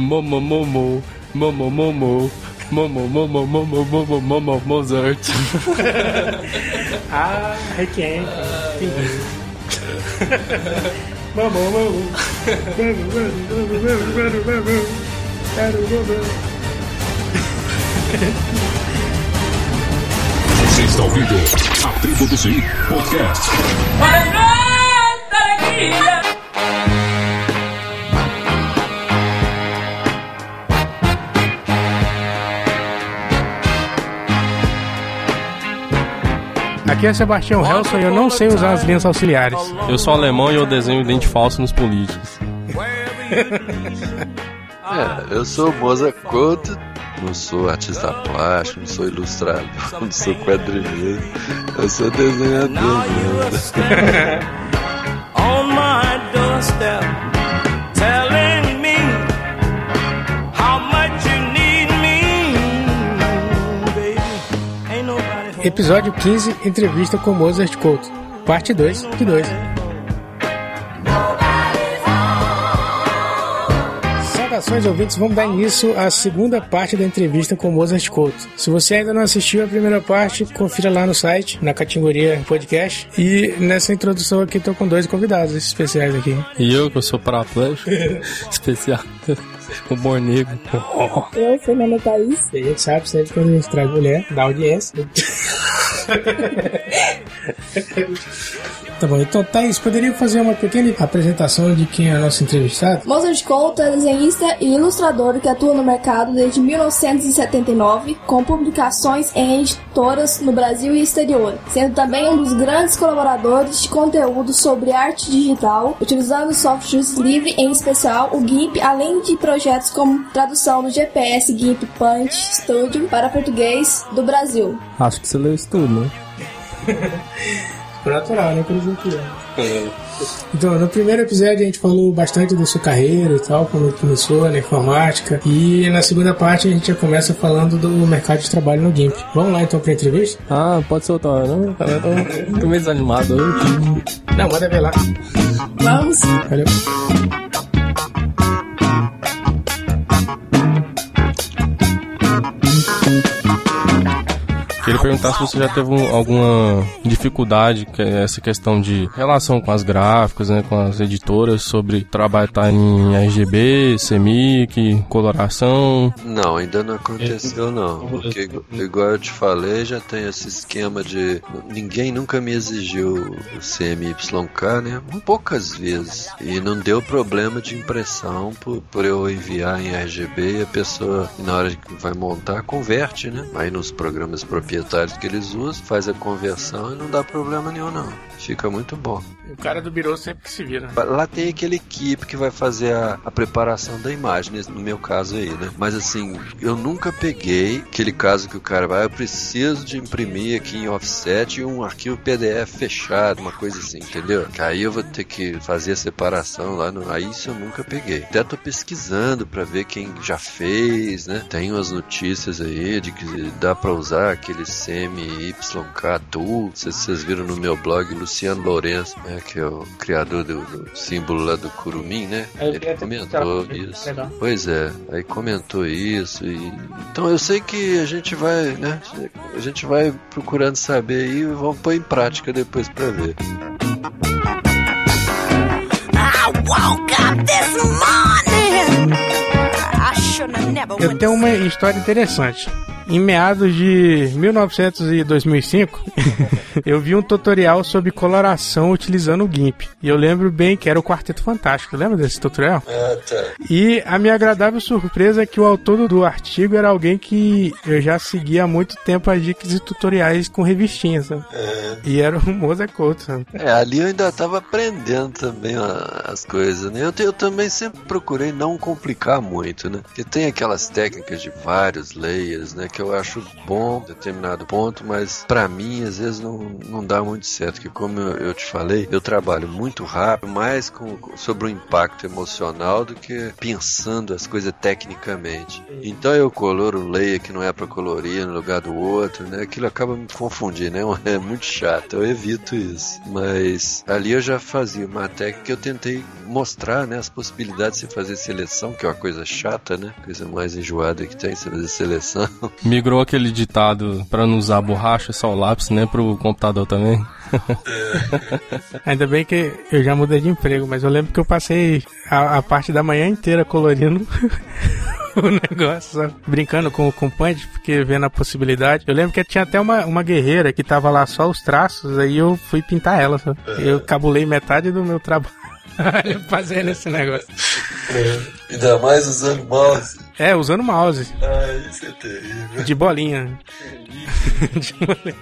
Momo Momo, Momo Momo, Momo Momo Momo Momo Momo Mozart. ah, Requiem. Você está ouvindo a Tribo do Sim Podcast. Aqui é Sebastião Helson e eu não sei usar as linhas auxiliares. Eu sou alemão e eu desenho dente falso nos políticos. É, eu sou Moza Couto, não sou artista plástico, não sou ilustrador, não sou quadrinheiro, eu sou desenhador. On my doorstep, Episódio 15, entrevista com Mozart Couto, parte 2 de 2. Saudações ouvintes, vamos dar início à segunda parte da entrevista com Mozart Couto. Se você ainda não assistiu a primeira parte, confira lá no site, na categoria podcast. E nessa introdução aqui estou com dois convidados especiais aqui. E eu, que eu sou paraplégico, especial. O humor negro. Eu, Fernanda Thaís. E a gente sabe sempre quando a gente traz mulher da audiência. Tá bom, então Thaís, poderia fazer uma pequena apresentação de quem é a nossa entrevistada? Mozart Couto é desenhista e ilustrador que atua no mercado desde 1979, com publicações em editoras no Brasil e exterior, sendo também um dos grandes colaboradores de conteúdo sobre arte digital, utilizando softwares livres, em especial o GIMP, além de projetos como tradução do GPS GIMP Punch Studio para português do Brasil. Acho que você leu isso tudo, né? Ficou natural, né? Que eles Então, no primeiro episódio a gente falou bastante da sua carreira e tal, quando começou na informática. E na segunda parte a gente já começa falando do mercado de trabalho no GIMP. Vamos lá então pra entrevista? Ah, pode soltar, não? Eu tô, tô meio desanimado hoje. Não, manda ver lá. Vamos! Valeu. Queria perguntar se você já teve alguma dificuldade, é essa questão de relação com as gráficas, né, com as editoras, sobre trabalhar tá em RGB, CMYK, coloração. Não, ainda não aconteceu não, porque igual eu te falei, já tem esse esquema de ninguém nunca me exigiu o CMYK, né? Poucas vezes. E não deu problema de impressão por, por eu enviar em RGB e a pessoa, na hora que vai montar, converte, né? Aí nos programas proprietários proprietários que eles usam, faz a conversão e não dá problema nenhum não. Fica muito bom. O cara do birô sempre que se vira. Lá tem aquele equipe que vai fazer a, a preparação da imagem, no meu caso aí, né? Mas assim, eu nunca peguei aquele caso que o cara vai, eu preciso de imprimir aqui em offset um arquivo PDF fechado, uma coisa assim, entendeu? Que aí eu vou ter que fazer a separação lá no. Aí isso eu nunca peguei. Até tô pesquisando para ver quem já fez, né? Tem umas notícias aí de que dá para usar aquele Não sei se vocês viram no meu blog, Luciano Lourenço, né, que é o criador do, do símbolo lá do Curumim, né? É, Ele comentou isso. Legal. Pois é, aí comentou isso. E... Então eu sei que a gente vai, né? A gente vai procurando saber e vamos pôr em prática depois para ver. Eu tenho uma história interessante em meados de 1900 e 2005, eu vi um tutorial sobre coloração utilizando o GIMP. E eu lembro bem que era o Quarteto Fantástico. Lembra desse tutorial? Ah, tá. E a minha agradável surpresa é que o autor do artigo era alguém que eu já seguia há muito tempo as dicas e tutoriais com revistinhas, sabe? É. E era o Moza Couto, sabe? É, ali eu ainda tava aprendendo também as coisas, né? Eu, eu também sempre procurei não complicar muito, né? Porque tem aquelas técnicas de vários layers, né? Que que eu acho bom determinado ponto, mas para mim às vezes não, não dá muito certo, que como eu, eu te falei, eu trabalho muito rápido, mais com, sobre o impacto emocional do que pensando as coisas tecnicamente. Então eu coloro leia que não é para colorir no lugar do outro, né? Aquilo acaba me confundindo, né? É muito chato, eu evito isso. Mas ali eu já fazia uma técnica que eu tentei mostrar, né, as possibilidades de fazer seleção, que é uma coisa chata, né? Coisa mais enjoada que tem, você fazer seleção. Migrou aquele ditado para não usar borracha, só o lápis, né, pro computador também. É. Ainda bem que eu já mudei de emprego, mas eu lembro que eu passei a, a parte da manhã inteira colorindo o negócio, sabe? brincando com, com o punch, porque vendo a possibilidade. Eu lembro que tinha até uma, uma guerreira que tava lá só os traços, aí eu fui pintar ela, sabe? Eu cabulei metade do meu trabalho fazendo esse negócio. É. Ainda mais usando mouse. É, usando mouse. Ah, isso é terrível. De bolinha.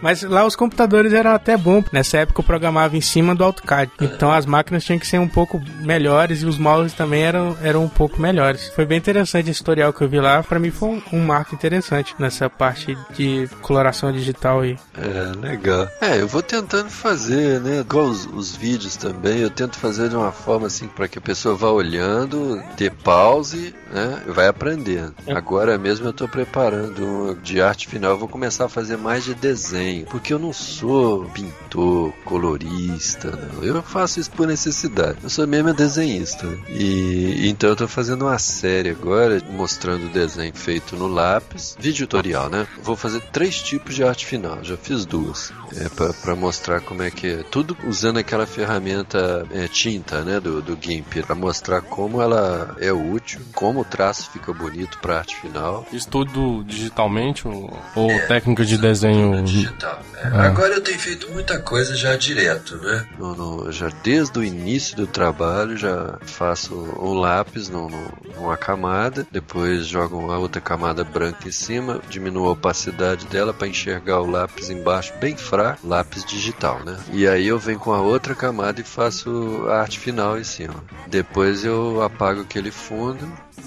Mas lá os computadores eram até bons. Nessa época eu programava em cima do AutoCAD. Então as máquinas tinham que ser um pouco melhores e os mouses também eram, eram um pouco melhores. Foi bem interessante esse tutorial que eu vi lá. Para mim foi um, um, marco interessante nessa parte de coloração digital aí. É, legal. É, eu vou tentando fazer, né? Igual os, os vídeos também. Eu tento fazer de uma forma assim para que a pessoa vá olhando, dê pause, né? Vai aprendendo. É. Agora mesmo eu tô preparando de arte final. Eu vou começar a fazer mais de desenho, porque eu não sou pintor, colorista, não. Eu faço isso por necessidade. Eu sou mesmo desenhista. E então eu tô fazendo uma série agora mostrando o desenho feito no lápis, vídeo tutorial, né? Vou fazer três tipos de arte final. Já fiz duas. É para mostrar como é que é. Tudo usando aquela ferramenta é, tinta, né, do, do GIMP, para mostrar como ela é útil, como o traço fica bonito para arte final. Isso tudo digitalmente ou, ou é, técnica de desenho digital. É. Agora eu tenho feito muita coisa já direto, né? No, no, já desde o início do trabalho já faço um lápis no, no, numa camada, depois jogo a outra camada branca em cima, diminuo a opacidade dela para enxergar o lápis embaixo bem fraco, lápis digital, né? E aí eu venho com a outra camada e faço a arte final em cima. Depois eu apago aquele fundo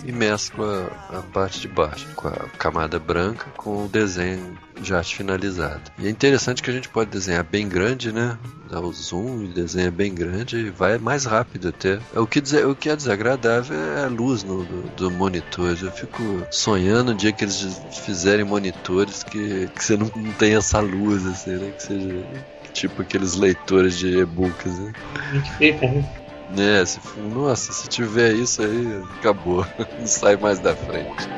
e mesclo a, parte de baixo com a camada branca com o desenho de arte finalizado. E é interessante que a gente pode desenhar bem grande, né? Dá o zoom e desenha bem grande e vai mais rápido até. O que, o que é desagradável é a luz no, do, do monitor. Eu fico sonhando um dia que eles fizerem monitores que, que você não, não tem essa luz, assim, né? Que seja tipo aqueles leitores de e-books, né? Né? É, se, nossa, se tiver isso aí, acabou. Não sai mais da frente.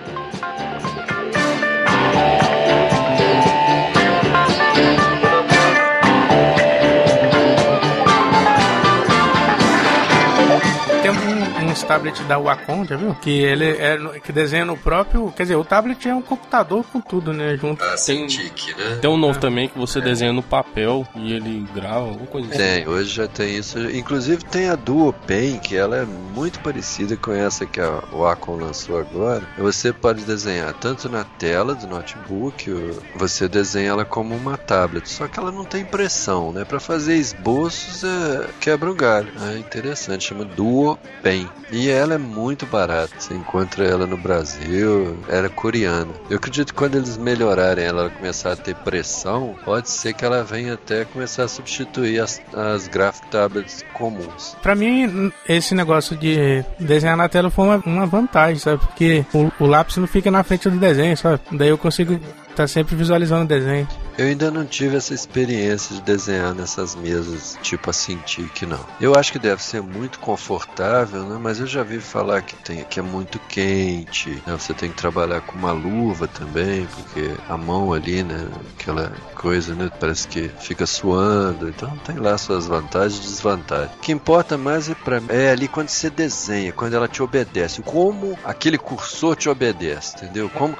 Uns tablets da Wacom, já viu? Que ele é que desenha no próprio. Quer dizer, o tablet é um computador com tudo, né? Junto. Ah, tem, tique, né? Tem um novo ah. também que você é. desenha no papel e ele grava, alguma coisa assim. Tem, hoje já tem isso. Inclusive tem a Duo Pen, que ela é muito parecida com essa que a Wacom lançou agora. Você pode desenhar tanto na tela do notebook, você desenha ela como uma tablet, só que ela não tem impressão, né? Para fazer esboços é, quebra o galho. É interessante, chama Duo Pen. E ela é muito barata. Você encontra ela no Brasil, era é coreana. Eu acredito que quando eles melhorarem ela, começar a ter pressão, pode ser que ela venha até começar a substituir as, as graphic tablets comuns. Para mim, esse negócio de desenhar na tela foi uma, uma vantagem, sabe? Porque o, o lápis não fica na frente do desenho, sabe? Daí eu consigo Tá sempre visualizando o desenho. Eu ainda não tive essa experiência de desenhar nessas mesas, tipo assim, tique, não. Eu acho que deve ser muito confortável, né? Mas eu já vi falar que, tem, que é muito quente, né? Você tem que trabalhar com uma luva também, porque a mão ali, né? Aquela coisa, né? Parece que fica suando. Então tem lá suas vantagens e desvantagens. O que importa mais é, pra, é ali quando você desenha, quando ela te obedece. Como aquele cursor te obedece, entendeu? Como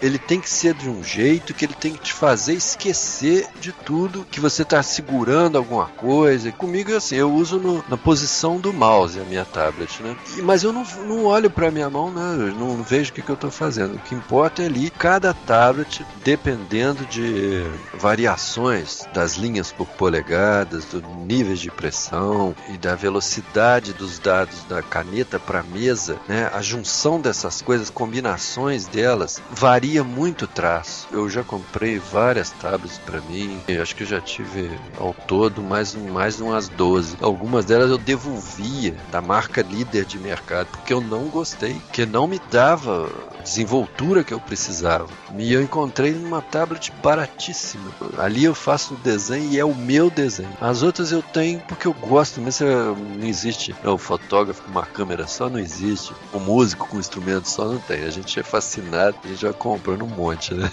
ele tem que ser de um jeito que ele tem que te fazer esquecer de tudo que você está segurando alguma coisa. Comigo, assim, eu uso no, na posição do mouse a minha tablet, né? Mas eu não, não olho para minha mão, né? Não, não vejo o que, que eu estou fazendo. O que importa é ali cada tablet, dependendo de variações das linhas por polegadas, do nível de pressão e da velocidade dos dados da caneta para a mesa, né? A junção dessas coisas, combinações delas, varia muito o traço. Eu já comprei várias tablets para mim, eu acho que eu já tive ao todo mais, mais umas 12. Algumas delas eu devolvia da marca líder de mercado porque eu não gostei, que não me dava desenvoltura que eu precisava. E eu encontrei uma tablet baratíssima. Ali eu faço o desenho e é o meu desenho. As outras eu tenho porque eu gosto, mas não existe. o fotógrafo com uma câmera só não existe. O músico com instrumento só não tem. A gente é fascinado, gente vai comprando um monte, né?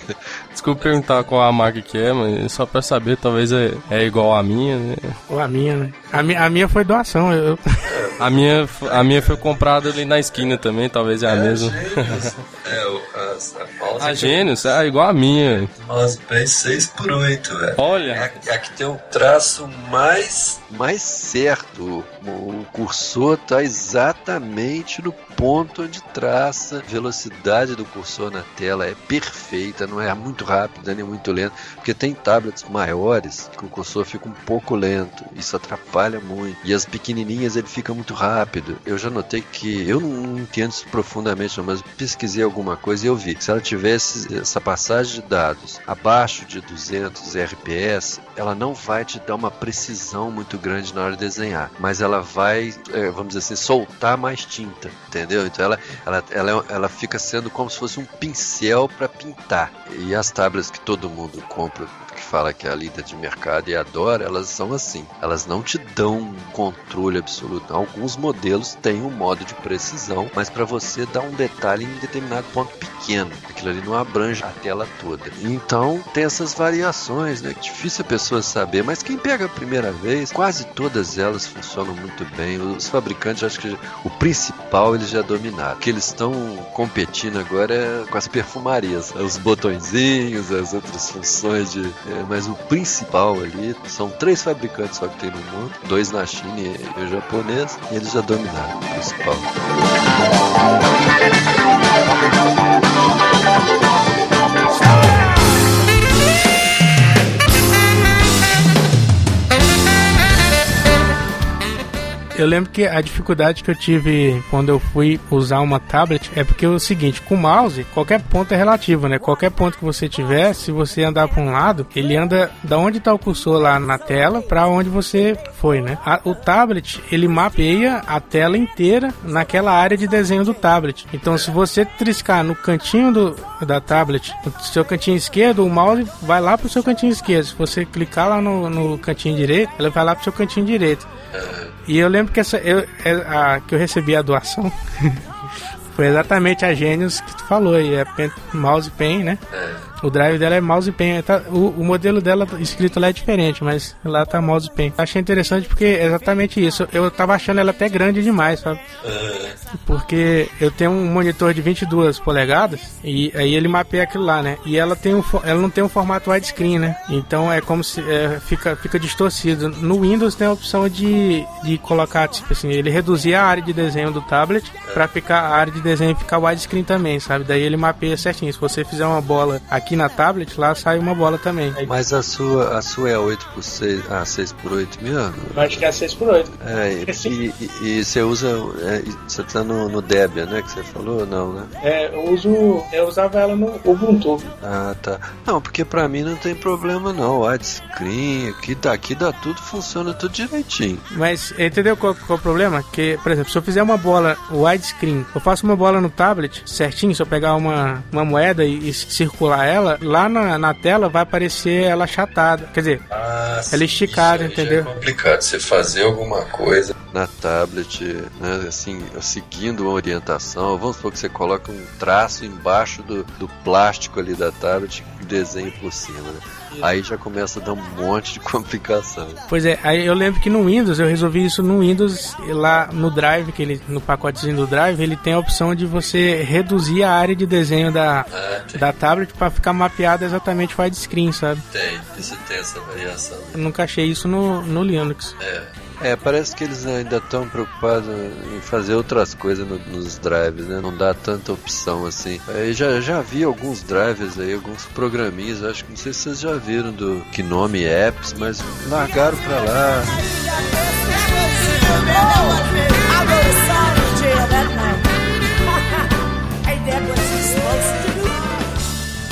Desculpa perguntar qual a marca que é, mas só pra saber, talvez é, é igual a minha, né? Ou a minha, né? A, mi a minha foi doação. Eu... A, minha, a minha foi comprada ali na esquina também, talvez é a é, mesma. É, a, a mouse. A Gênios, é igual a minha. Mousepad 6 por 8 velho. Olha. É a, é a que tem o traço mais, mais certo. O cursor tá exatamente no ponto onde traça. A velocidade do cursor na tela é perfeita, não é muito rápida nem muito lenta. Porque tem tablets maiores que o cursor fica um pouco lento. Isso atrapalha muito. E as pequenininhas ele fica muito rápido. Eu já notei que eu não entendo isso profundamente, mas pesquisei alguma coisa e eu vi. Se ela tivesse essa passagem de dados abaixo de 200 RPS, ela não vai te dar uma precisão muito grande na hora de desenhar, mas ela vai, é, vamos dizer assim, soltar mais tinta, entendeu? Então ela, ela, ela, ela fica sendo como se fosse um pincel para pintar. E as tablets que todo mundo compra fala que é a líder de mercado e adora, elas são assim. Elas não te dão um controle absoluto. Alguns modelos têm um modo de precisão, mas para você dar um detalhe em determinado ponto pequeno. Aquilo ali não abrange a tela toda. Então tem essas variações, né? Difícil a pessoa saber, mas quem pega a primeira vez, quase todas elas funcionam muito bem. Os fabricantes, acho que o principal eles já dominaram. O que eles estão competindo agora é com as perfumarias, os botõezinhos, as outras funções de mas o principal ali são três fabricantes só que tem no mundo, dois na China e, e o japonês, e eles já dominaram o principal. Eu lembro que a dificuldade que eu tive quando eu fui usar uma tablet é porque é o seguinte, com o mouse, qualquer ponto é relativo, né? Qualquer ponto que você tiver, se você andar para um lado, ele anda da onde está o cursor lá na tela para onde você foi, né? A, o tablet, ele mapeia a tela inteira naquela área de desenho do tablet. Então, se você triscar no cantinho do, da tablet, no seu cantinho esquerdo, o mouse vai lá pro seu cantinho esquerdo. Se você clicar lá no, no cantinho direito, ele vai lá pro seu cantinho direito. E eu lembro que essa eu, é, a, que eu recebi a doação foi exatamente a Gênios que tu falou aí, é mouse pen, né? É. O drive dela é mouse pen. Tá, o, o, modelo dela escrito lá é diferente, mas lá tá mouse pen. Achei interessante porque é exatamente isso. Eu tava achando ela até grande demais, sabe? Porque eu tenho um monitor de 22 polegadas e aí ele mapeia aquilo lá, né? E ela tem um, ela não tem um formato widescreen, né? Então é como se é, fica, fica distorcido. No Windows tem a opção de, de colocar, tipo assim, ele reduzir a área de desenho do tablet para ficar a área de desenho ficar widescreen também, sabe? Daí ele mapeia certinho. Se você fizer uma bola aqui aqui na tablet, lá sai uma bola também. Mas a sua, a sua é 8 por 6, ah, 6 por 8 mesmo? Eu acho que é 6 por 8. É, e, e, e, você usa, é, você tá no, no Debian, né, que você falou, não, né? É, eu uso, eu usava ela no Ubuntu. Ah, tá. Não, porque pra mim não tem problema não, widescreen, aqui daqui dá tudo, funciona tudo direitinho. Mas, entendeu qual, qual é o problema? Que, por exemplo, se eu fizer uma bola widescreen, eu faço uma bola no tablet, certinho, se eu pegar uma, uma moeda e, e circular ela, ela, lá na, na tela vai aparecer ela achatada. Quer dizer, ah, ela esticada, entendeu? é complicado você fazer alguma coisa na tablet, né, assim, seguindo uma orientação. Vamos supor que você coloca um traço embaixo do, do plástico ali da tablet e desenho por cima, né? Aí já começa a dar um monte de complicação. Pois é, aí eu lembro que no Windows, eu resolvi isso no Windows, lá no Drive, que ele, no pacotezinho do Drive, ele tem a opção de você reduzir a área de desenho da, da tablet para ficar mapeado exatamente o widescreen, sabe? Tem, isso tem essa variação. Eu nunca achei isso no, no Linux. É. É, parece que eles ainda estão preocupados em fazer outras coisas no, nos drives, né? Não dá tanta opção assim. Eu já, já vi alguns drivers aí, alguns programinhas, acho que não sei se vocês já viram do Gnome Apps, mas largaram pra lá.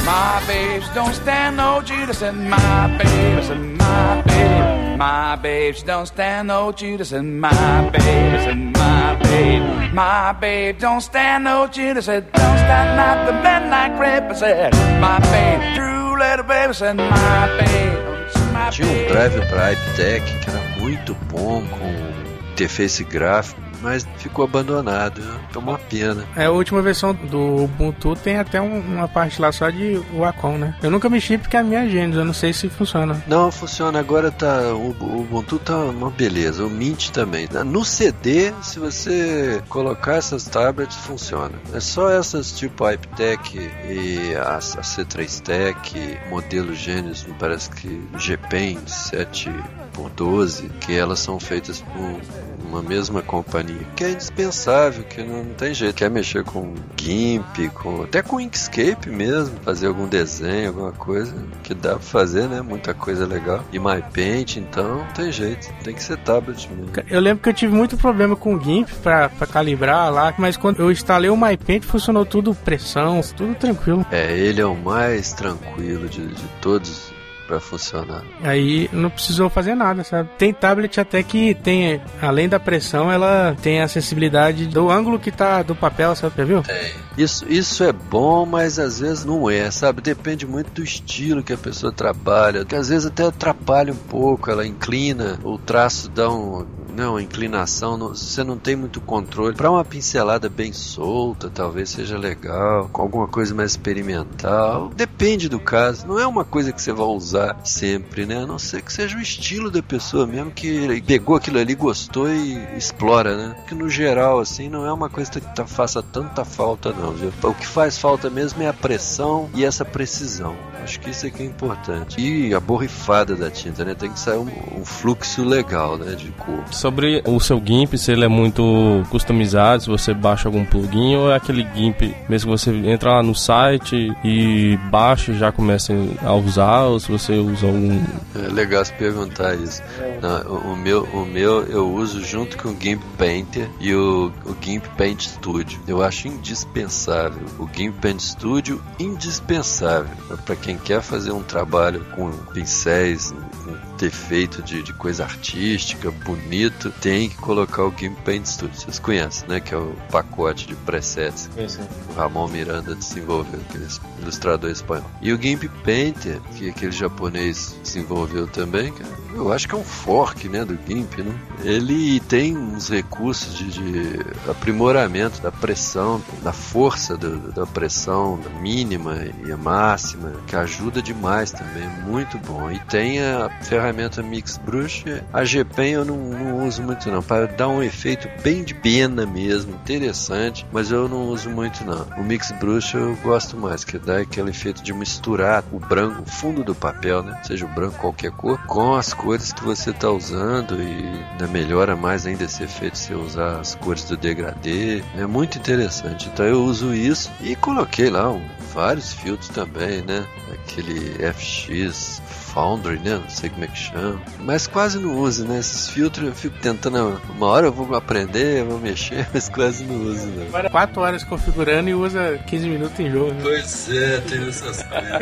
My babes don't stand no Judas and my babes and my babes. My babes don't stand no Judas and my babes and my babe. My babe don't stand no Judas and don't stand not the men like Ripper said. My babe, true little babies and my babe. Tinha um drive para iPtech que era muito bom com interface gráfico mas ficou abandonado. Né? É uma pena. É, a última versão do Ubuntu tem até um, uma parte lá só de Wacom, né? Eu nunca mexi porque é a minha Gênesis, eu não sei se funciona. Não, funciona. Agora tá. O, o Ubuntu tá uma beleza. O Mint também. No CD, se você colocar essas tablets, funciona. É só essas tipo iPtech e a, a C3 Tech, modelo Gênesis, me parece que GPen 7 por 12, que elas são feitas por uma mesma companhia, que é indispensável, que não, não tem jeito. Quer mexer com GIMP, com, até com Inkscape mesmo, fazer algum desenho, alguma coisa, que dá pra fazer, né? Muita coisa legal. E MyPaint, então, não tem jeito. Tem que ser tablet mesmo. Eu lembro que eu tive muito problema com o GIMP pra, pra calibrar lá, mas quando eu instalei o MyPaint, funcionou tudo pressão, tudo tranquilo. É, ele é o mais tranquilo de, de todos para funcionar. Aí não precisou fazer nada, sabe? Tem tablet até que tem, além da pressão, ela tem a sensibilidade do ângulo que tá do papel, sabe? Já viu? Tem. Isso, isso é bom, mas às vezes não é, sabe? Depende muito do estilo que a pessoa trabalha, que às vezes até atrapalha um pouco, ela inclina, o traço dá um não, inclinação, não, você não tem muito controle. Para uma pincelada bem solta, talvez seja legal, com alguma coisa mais experimental. Depende do caso, não é uma coisa que você vai usar sempre, né? A não ser que seja o estilo da pessoa mesmo que pegou aquilo ali, gostou e explora, né? Que no geral, assim, não é uma coisa que tá, faça tanta falta, não, viu? O que faz falta mesmo é a pressão e essa precisão. Acho que isso aqui é importante. E a borrifada da tinta, né? Tem que sair um, um fluxo legal, né? De cor sobre o seu GIMP, se ele é muito customizado, se você baixa algum plugin ou é aquele GIMP, mesmo que você entra lá no site e baixa e já começa a usar, ou se você usa algum... É legal se perguntar isso. Não, o, meu, o meu eu uso junto com o GIMP Painter e o, o GIMP Paint Studio. Eu acho indispensável. O GIMP Paint Studio, indispensável para quem quer fazer um trabalho com pincéis, com defeito de, de coisa artística, bonito, tem que colocar o GIMP Paint Studio. Vocês conhecem, né? Que é o pacote de presets que o Ramon Miranda desenvolveu, aquele ilustrador espanhol. E o GIMP Painter, que aquele japonês desenvolveu também, eu acho que é um fork, né, do GIMP, né? Ele tem uns recursos de, de aprimoramento da pressão, da força do, da pressão da mínima e a máxima, que ajuda demais também, muito bom. E tem a ferramenta ferramenta Mix Brush. A GPen eu não, não uso muito não, para dar um efeito bem de pena mesmo, interessante, mas eu não uso muito não. O Mix Brush eu gosto mais, que dá aquele efeito de misturar o branco, o fundo do papel, né? Seja o branco qualquer cor, com as cores que você está usando e ainda melhora mais ainda esse efeito se usar as cores do degradê. É muito interessante. Então eu uso isso e coloquei lá um, vários filtros também, né? Aquele FX Foundry, né? Não sei como é que chama. Mas quase não uso, né? Esses filtros eu fico tentando. Uma hora eu vou aprender, eu vou mexer, mas quase não uso, não. 4 horas configurando e usa 15 minutos em jogo. Né? Pois é, tem essas coisas.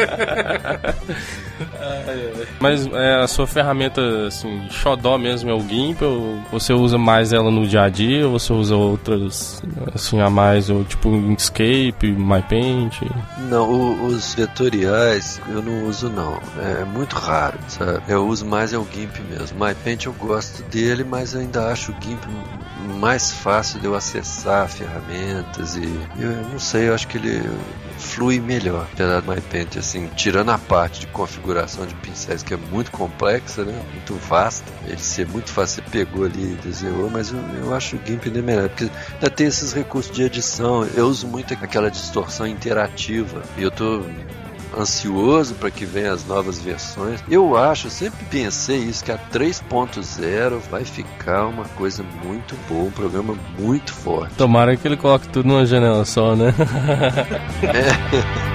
mas é, a sua ferramenta, assim, xodó mesmo é o GIMP? Ou você usa mais ela no dia a dia? Ou você usa outras, assim, a mais? Ou tipo Inkscape, MyPaint? Não, o, os vetoriais eu não uso, não. É muito raro, sabe? Eu uso mais é o GIMP mesmo. MyPaint eu gosto dele, mas ainda acho o GIMP mais fácil de eu acessar ferramentas e eu não sei, eu acho que ele flui melhor. Apesar do MyPaint, assim, tirando a parte de configuração de pincéis que é muito complexa, né? Muito vasta, ele ser muito fácil, você pegou ali e desenhou, mas eu, eu acho o GIMP ainda melhor, porque ainda tem esses recursos de edição. Eu uso muito aquela distorção interativa e eu tô ansioso para que venham as novas versões. Eu acho, sempre pensei isso, que a 3.0 vai ficar uma coisa muito boa, um programa muito forte. Tomara que ele coloque tudo numa janela só, né? é.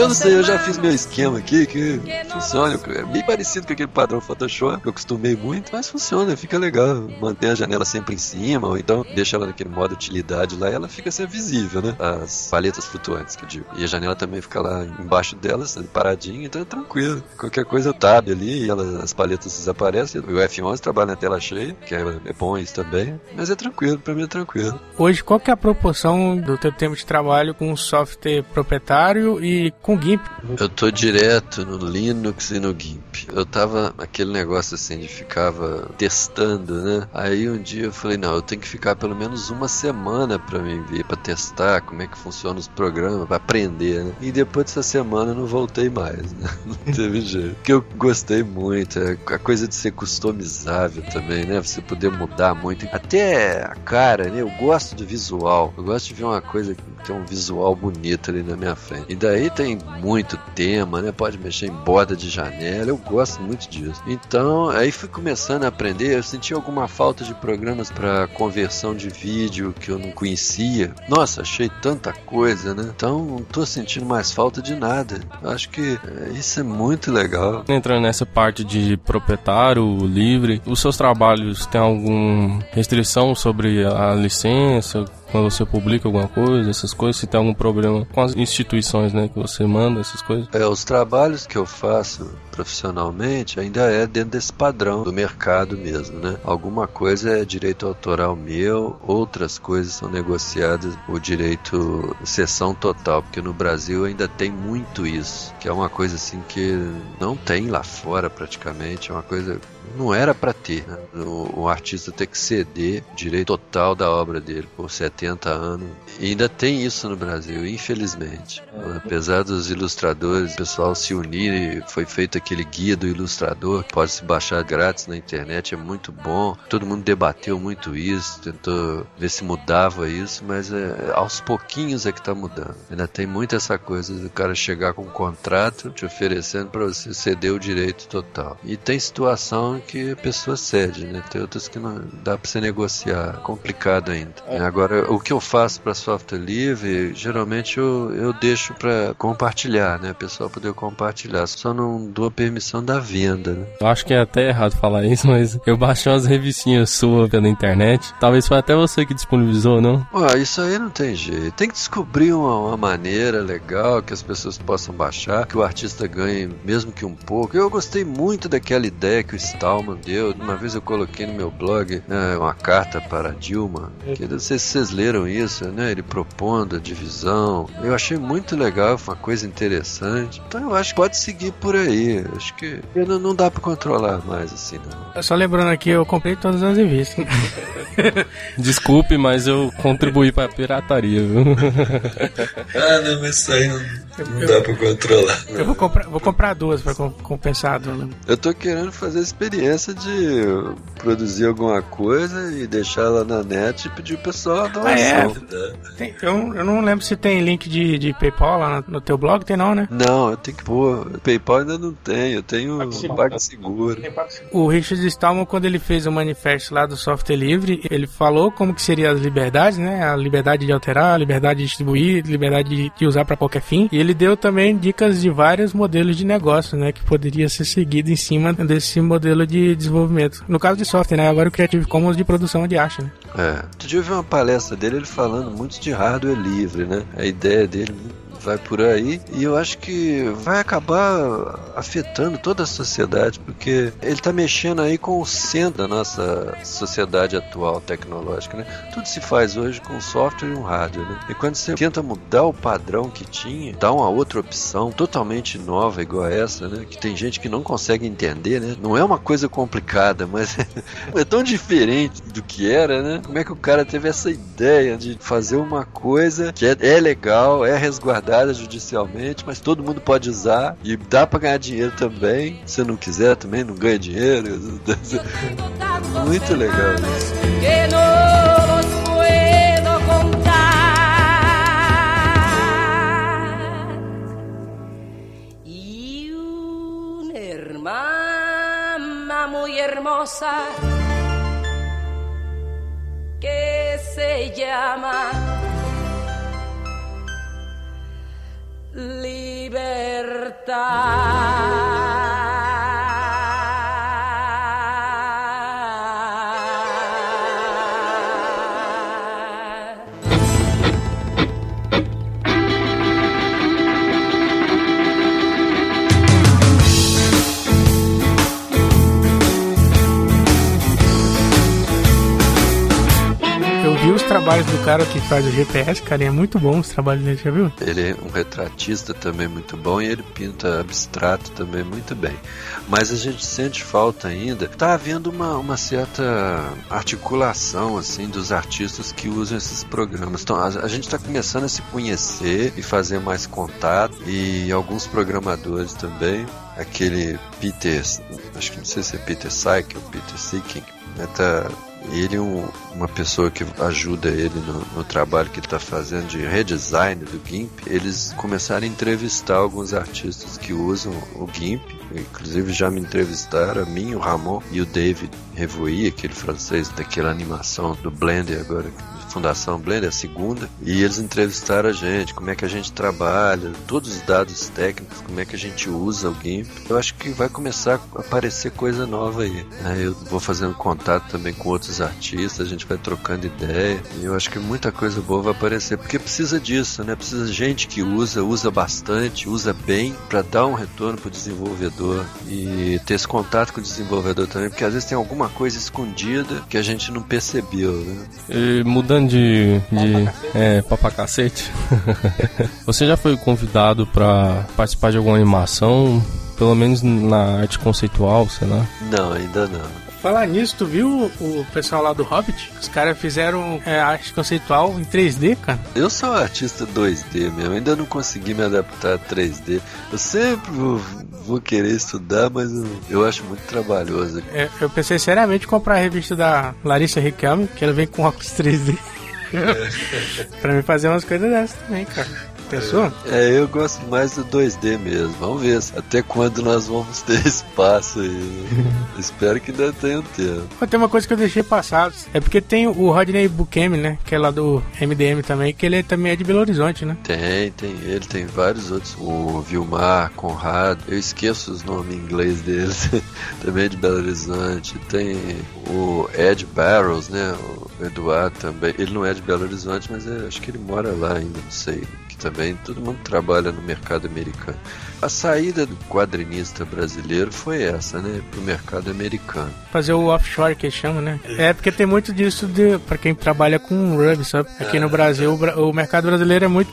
Eu não sei, eu já fiz meu esquema aqui que funciona. É bem parecido com aquele padrão Photoshop que eu acostumei muito, mas funciona, fica legal. Mantém a janela sempre em cima, ou então deixa ela naquele modo utilidade lá e ela fica sempre visível, né? As paletas flutuantes que eu digo. E a janela também fica lá embaixo delas, paradinha, então é tranquilo. Qualquer coisa eu tab ali e ela, as paletas desaparecem. O F11 trabalha na tela cheia, que é, é bom isso também. Mas é tranquilo, pra mim é tranquilo. Hoje, qual que é a proporção do teu tempo de trabalho com software proprietário e com com GIMP. Eu tô direto no Linux e no GIMP. Eu tava aquele negócio assim de ficava testando, né? Aí um dia eu falei, não, eu tenho que ficar pelo menos uma semana para mim ver, para testar como é que funciona os programas, para aprender, né? E depois dessa semana eu não voltei mais, né? Não teve jeito. Porque eu gostei muito, é a coisa de ser customizável também, né? Você poder mudar muito. Até a cara, né? Eu gosto do visual. Eu gosto de ver uma coisa que tem um visual bonito ali na minha frente. E daí tem muito tema, né? Pode mexer em borda de janela. Eu gosto muito disso. Então, aí fui começando a aprender. Eu senti alguma falta de programas para conversão de vídeo que eu não conhecia. Nossa, achei tanta coisa, né? Então, não tô sentindo mais falta de nada. Acho que é, isso é muito legal. Entrando nessa parte de proprietário livre, os seus trabalhos têm alguma restrição sobre a licença? Quando você publica alguma coisa, essas coisas, se tem algum problema com as instituições, né, que você manda, essas coisas? É, os trabalhos que eu faço profissionalmente ainda é dentro desse padrão do mercado mesmo, né? Alguma coisa é direito autoral meu, outras coisas são negociadas o direito sessão total, porque no Brasil ainda tem muito isso, que é uma coisa assim que não tem lá fora praticamente, é uma coisa não era para ter, né? o, o, artista ter que ceder direito total da obra dele por 70 anos. E ainda tem isso no Brasil, infelizmente. Apesar dos ilustradores, o pessoal se unir, foi feito aquele guia do ilustrador que pode se baixar grátis na internet, é muito bom. Todo mundo debateu muito isso, tentou ver se mudava isso, mas é, aos pouquinhos é que tá mudando. Ainda tem muito essa coisa do cara chegar com um contrato te oferecendo para você ceder o direito total. E tem situação que a pessoa cede, né? Tem outras que não dá para você negociar, complicado ainda. É. Agora, o que eu faço para software livre, geralmente eu, eu deixo para compartilhar, né? A pessoa poder compartilhar. Só não dou permissão da venda, né? Eu acho que é até errado falar isso, mas eu baixei umas revistinhas suas pela internet. Talvez foi até você que disponibilizou, não? Ué, isso aí não tem jeito. Tem que descobrir uma, uma, maneira legal que as pessoas possam baixar, que o artista ganhe mesmo que um pouco. Eu gostei muito daquela ideia que o Stallman deu. Uma vez eu coloquei no meu blog né, uma carta para Dilma. Que não sei se vocês leram isso, né? Ele propondo a divisão. Eu achei muito legal, foi uma coisa interessante. Então eu acho que pode seguir por aí. Acho que não, não dá para controlar mais assim, não. Só lembrando aqui, eu comprei todas as revistas. Desculpe, mas eu contribuí para a pirataria, viu? ah, não, mas isso aí não, não dá para controlar. Eu vou comprar, vou comprar duas para compensar. Eu tô querendo fazer a experiência de produzir alguma coisa e deixar ela na net e pedir o pessoal a doação. Ah, é? Tem, eu, eu não lembro se tem link de, de PayPal lá no, no teu blog, tem não, né? Não, eu tenho que pôr. PayPal ainda não tem, eu tenho PagSeguro. O Richard Stallman, quando ele fez o manifesto lá do software livre, ele falou como que seria as liberdades, né? A liberdade de alterar, a liberdade de distribuir, liberdade de, de usar para qualquer fim. E ele deu também dicas de vários modelos de negócio, né? Que poderia ser seguido em cima desse modelo de desenvolvimento. No caso de software, né? Agora o Creative Commons de produção de arte, né? É. Tu já ouviu uma palestra dele, ele falando muito de hardware livre, né? A ideia dele vai por aí e eu acho que vai acabar afetando toda a sociedade, porque ele está mexendo aí com o centro da nossa sociedade atual tecnológica, né? Tudo se faz hoje com software e um hardware, né? E quando você tenta mudar o padrão que tinha, dá uma outra opção totalmente nova igual essa, né? Que tem gente que não consegue entender, né? Não é uma coisa complicada, mas é tão diferente do que era, né? Como é que o cara teve essa ideia de fazer uma coisa que é, é legal, é resguardada judicialmente, mas todo mundo pode usar e dá para ganhar dinheiro também. Se não quiser também não ganha dinheiro. Muito legal isso. hermosa que se llama libertà. Trabalhos do cara que faz o GPS, cara, é muito bom os trabalhos dele, já viu? Ele é um retratista também muito bom e ele pinta abstrato também muito bem. Mas a gente sente falta ainda. Tá havendo uma, uma certa articulação, assim, dos artistas que usam esses programas. Então, a, a gente está começando a se conhecer e fazer mais contato, e alguns programadores também. Aquele Peter, acho que não sei se é Peter Syke ou Peter Seeking, né, tá ele é um, uma pessoa que ajuda ele no, no trabalho que ele está fazendo de redesign do GIMP. Eles começaram a entrevistar alguns artistas que usam o GIMP. Inclusive já me entrevistaram, a mim, o Ramon e o David Revoy, aquele francês daquela animação do Blender agora Fundação Blender, a segunda, e eles entrevistaram a gente, como é que a gente trabalha, todos os dados técnicos, como é que a gente usa o GIMP. Eu acho que vai começar a aparecer coisa nova aí. Né? Eu vou fazendo contato também com outros artistas, a gente vai trocando ideia, e eu acho que muita coisa boa vai aparecer, porque precisa disso, né? Precisa gente que usa, usa bastante, usa bem, para dar um retorno para o desenvolvedor e ter esse contato com o desenvolvedor também, porque às vezes tem alguma coisa escondida que a gente não percebeu, né? E mudando de, de é, papacacete, você já foi convidado para participar de alguma animação, pelo menos na arte conceitual, sei lá? Não, ainda não. Falar nisso, tu viu o pessoal lá do Hobbit? Os caras fizeram é, arte conceitual em 3D, cara. Eu sou artista 2D mesmo, ainda não consegui me adaptar a 3D. Eu sempre vou, querer estudar, mas eu, eu acho muito trabalhoso. É, eu pensei seriamente em comprar a revista da Larissa Riquelme, que ela vem com óculos 3D. pra me fazer umas coisas dessas também, cara. Pensou? É, eu gosto mais do 2D mesmo. Vamos ver até quando nós vamos ter espaço aí. Espero que ainda tenha tempo. Tem uma coisa que eu deixei passar. É porque tem o Rodney Bukemi, né? Que é lá do MDM também, que ele também é de Belo Horizonte, né? Tem, tem. Ele tem vários outros. O Vilmar, Conrado. Eu esqueço os nomes em inglês deles. também é de Belo Horizonte. Tem o Ed Barrows, né? O Eduardo também. Ele não é de Belo Horizonte, mas é, acho que ele mora lá ainda, não sei também, todo mundo trabalha no mercado americano. A saída do quadrinista brasileiro foi essa, né? Pro mercado americano. Fazer o offshore que chama, né? É porque tem muito disso de, para quem trabalha com Ruby, sabe? Aqui no Brasil, o mercado brasileiro é muito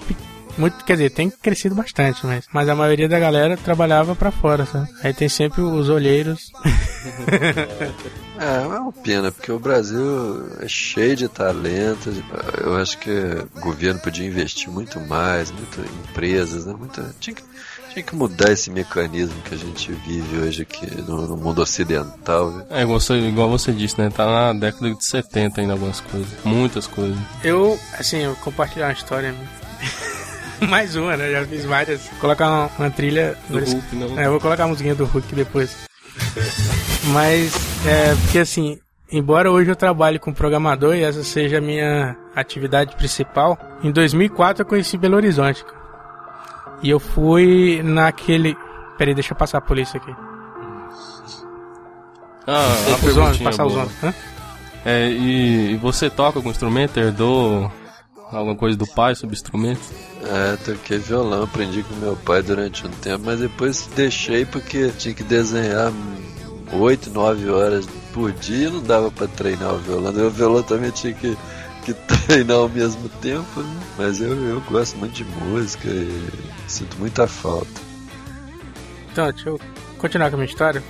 muito, quer dizer, tem crescido bastante, mas, mas a maioria da galera trabalhava para fora, sabe? Aí tem sempre os olheiros. É, é uma pena, porque o Brasil é cheio de talentos. Eu acho que o governo podia investir muito mais, muitas empresas, né? Muita, tinha, que, tinha que mudar esse mecanismo que a gente vive hoje aqui no, no mundo ocidental. Né? É, igual você, igual você disse, né? Tá na década de 70 ainda algumas coisas. Muitas coisas. Eu, assim, eu compartilhar uma história. mais uma, né? Já fiz várias. Vou colocar uma, uma trilha. Do Hulk, não. É, eu vou colocar a musiquinha do Hulk depois. Mas, é, porque assim, embora hoje eu trabalhe com programador e essa seja a minha atividade principal, em 2004 eu conheci Belo Horizonte. E eu fui naquele. Peraí, deixa eu passar a polícia aqui. Ah, os ônibus, passar boa. os ônibus. É, e, e, você toca algum instrumento? Herdou Alguma coisa do pai sobre instrumentos? É, toquei violão, aprendi com meu pai durante um tempo, mas depois deixei porque tinha que desenhar 8, 9 horas por dia, não dava para treinar o violão. O violão também tinha que, que treinar ao mesmo tempo, né? Mas eu, eu gosto muito de música e sinto muita falta. Então, deixa eu continuar com a minha história.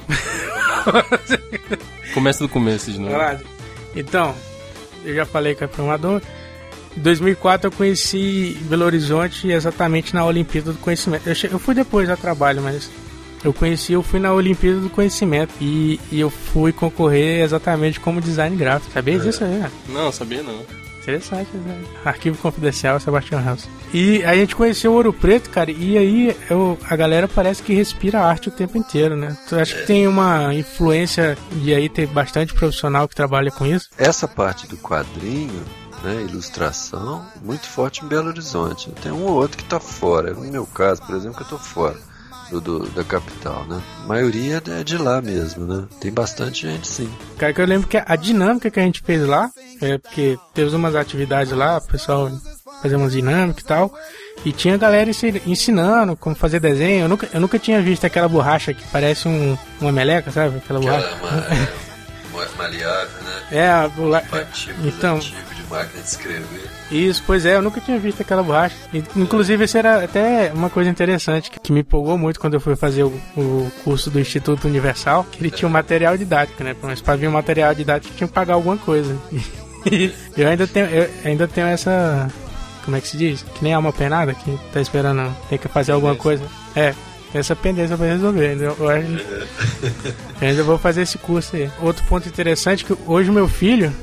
Começa do começo de novo. Então, eu já falei que é programador. Em 2004 eu conheci Belo Horizonte exatamente na Olimpíada do Conhecimento. Eu, che... eu fui depois a trabalho, mas eu conheci, eu fui na Olimpíada do Conhecimento e, e eu fui concorrer exatamente como design gráfico. Sabia é. disso aí? Né? Não, sabia não. Interessante, né? Arquivo Confidencial, Sebastião House. E a gente conheceu Ouro Preto, cara, e aí eu, a galera parece que respira arte o tempo inteiro, né? Tu acha que tem uma influência de aí ter bastante profissional que trabalha com isso? Essa parte do quadrinho né, ilustração, muito forte em Belo Horizonte. Tem um ou outro que está fora. No meu caso, por exemplo, que eu estou fora do, do, da capital, né? A maioria é de lá mesmo, né? Tem bastante gente, sim. Cara, que eu lembro que a dinâmica que a gente fez lá, é porque teve umas atividades lá, o pessoal fazia umas dinâmicas e tal, e tinha galera ensinando como fazer desenho. Eu nunca, eu nunca tinha visto aquela borracha que parece um, uma meleca, sabe? Aquela borracha. Uma, maleável, né? É, a borracha. Então máquina de escrever. Isso, pois é, eu nunca tinha visto aquela borracha. Inclusive, isso era até uma coisa interessante que, me empolgou muito quando eu fui fazer o, o curso do Instituto Universal, que ele tinha um material didático, né? Mas para vir um material didático tinha que pagar alguma coisa. E eu ainda tenho, eu ainda tenho essa. Como é que se diz? Que nem alma penada que tá esperando, tem que fazer alguma coisa. É, essa pendência pra resolver. Eu, eu, eu ainda vou fazer esse curso aí. Outro ponto interessante é que hoje meu filho,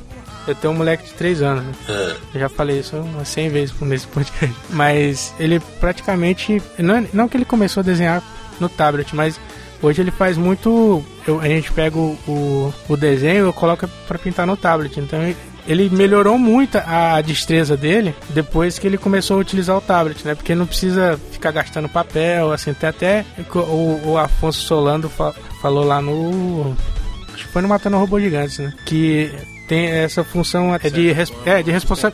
eu tenho um moleque de 3 anos. Né? É. Eu já falei isso umas 100 vezes nesse podcast. Mas ele praticamente. Não, não que ele começou a desenhar no tablet, mas hoje ele faz muito. Eu, a gente pega o, o, o desenho e coloca para pintar no tablet. Então ele melhorou muito a destreza dele depois que ele começou a utilizar o tablet, né? Porque não precisa ficar gastando papel, assim, até, até o, o Afonso Solando fa falou lá no. Acho que foi no Matando Robô Gigantes, né? Que tem essa função é de, res, é, de responsa,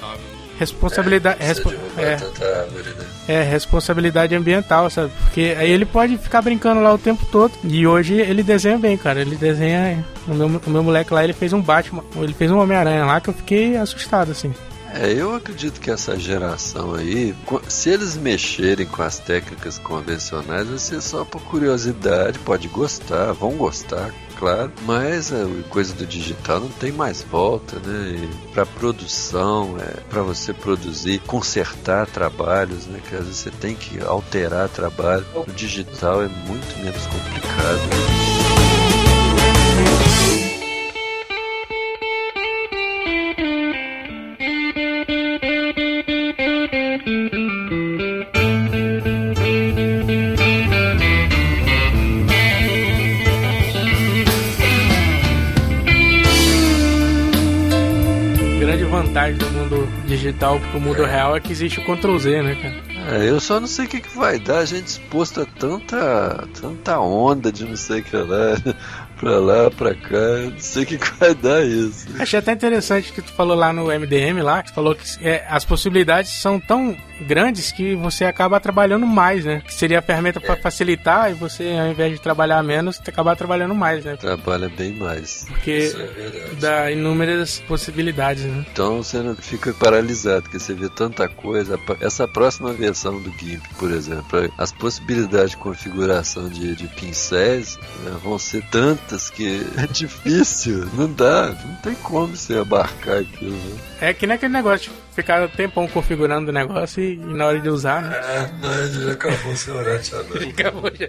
responsabilidade. É, respo, é, é, responsabilidade ambiental, sabe? Porque aí ele pode ficar brincando lá o tempo todo. E hoje ele desenha bem, cara. Ele desenha. O meu, o meu moleque lá, ele fez um Batman. Ele fez um Homem-Aranha lá que eu fiquei assustado, assim. É, eu acredito que essa geração aí, se eles mexerem com as técnicas convencionais, vai ser só por curiosidade, pode gostar, vão gostar, claro, mas a coisa do digital não tem mais volta, né? Para produção, é, para você produzir, consertar trabalhos, né? Que às vezes você tem que alterar trabalho. O digital é muito menos complicado. Né? Digital pro mundo real é que existe o Ctrl Z, né, cara? É, eu só não sei o que, que vai dar a gente exposto a tanta, tanta onda de não sei o que lá pra lá, pra cá, não sei o que, que vai dar isso. Achei até interessante que tu falou lá no MDM lá, que tu falou que é, as possibilidades são tão grandes que você acaba trabalhando mais, né? Que seria a ferramenta é. para facilitar e você, ao invés de trabalhar menos, você acabar trabalhando mais, né? Trabalha bem mais. Porque é dá inúmeras possibilidades, né? Então você não fica paralisado, porque você vê tanta coisa. Essa próxima versão do GIMP, por exemplo, as possibilidades de configuração de, de pincéis né, vão ser tantas que é difícil, não dá, não tem como você abarcar aquilo. Né? É que nem aquele negócio de ficar um tempão configurando o negócio e, e, na hora de usar, né? É, não, já acabou seu horário Acabou já.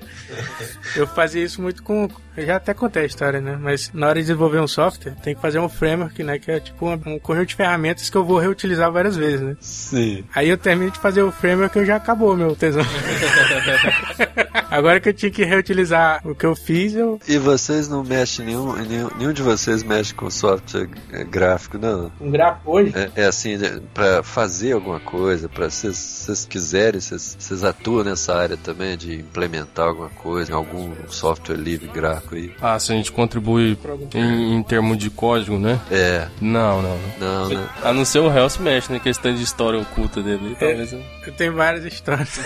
Eu fazia isso muito com. Eu já até contei a história, né? Mas na hora de desenvolver um software, tem que fazer um framework, né? Que é tipo um, um conjunto de ferramentas que eu vou reutilizar várias vezes, né? Sim. Aí eu termino de fazer o framework e já acabou meu tesão. Agora que eu tinha que reutilizar o que eu fiz, eu. E vocês não mexem, nenhum, nenhum, nenhum de vocês mexe com software é, gráfico, não? Um gráfico hoje? É, é assim, né, pra fazer alguma coisa, pra se vocês quiserem, vocês atuam nessa área também de implementar alguma coisa, em algum software livre gráfico aí. Ah, se a gente contribui em, em termos de código, né? É. Não, não. Não, né? A não ser o Hell Smash, né? Questão de história oculta dele. Talvez. eu- Eu tenho várias histórias.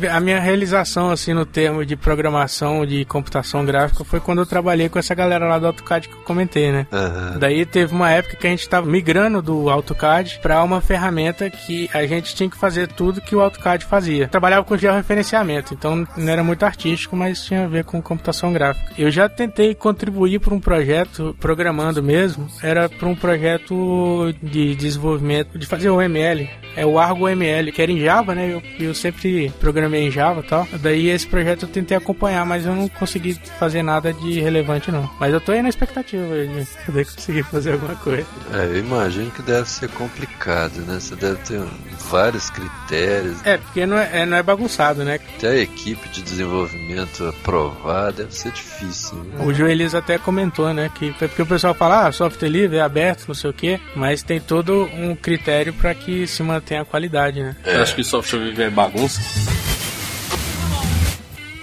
mas a minha realização, assim, no termo de programação de computação gráfica foi quando eu trabalhei com essa galera lá do AutoCAD que eu comentei, né? Aham. Daí teve uma época que a gente estava migrando do AutoCAD para uma ferramenta que a gente tinha que fazer tudo que o AutoCAD fazia. Trabalhava com georreferenciamento, então não era muito artístico, mas tinha a ver com computação gráfica. Eu já tentei contribuir para um projeto programando mesmo, era para um projeto de desenvolvimento de fazer o ML, é o Argo ML, que era em Java, né? Eu, eu sempre programei em Java e tal. Daí esse projeto eu tentei acompanhar, mas eu não consegui fazer nada de relevante não. Mas eu tô aí na expectativa de poder conseguir fazer alguma coisa. É, eu imagino que deve ser complicado, né? Você deve ter vários critérios. É, porque não é, é- não é bagunçado, né? Até a equipe de desenvolvimento aprovar deve ser difícil. Né? O Joelis até comentou, né? Que foi porque o pessoal fala, ah, software livre é aberto, não sei o quê, mas tem todo um critério para que se mantenha a qualidade, né? Eu acho que software livre é bagunça.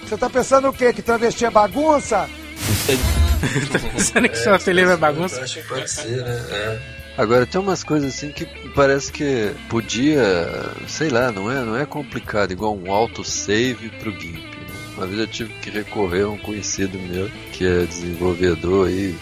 Você tá pensando o quê? Que travesti é bagunça? Pensando que software livre é bagunça? Acho que pode ser, né? É. Agora tem umas coisas assim que parece que podia, sei lá, não é, não é complicado, igual um autosave pro GIMP. Uma vez eu tive que recorrer a um conhecido meu, que é desenvolvedor aí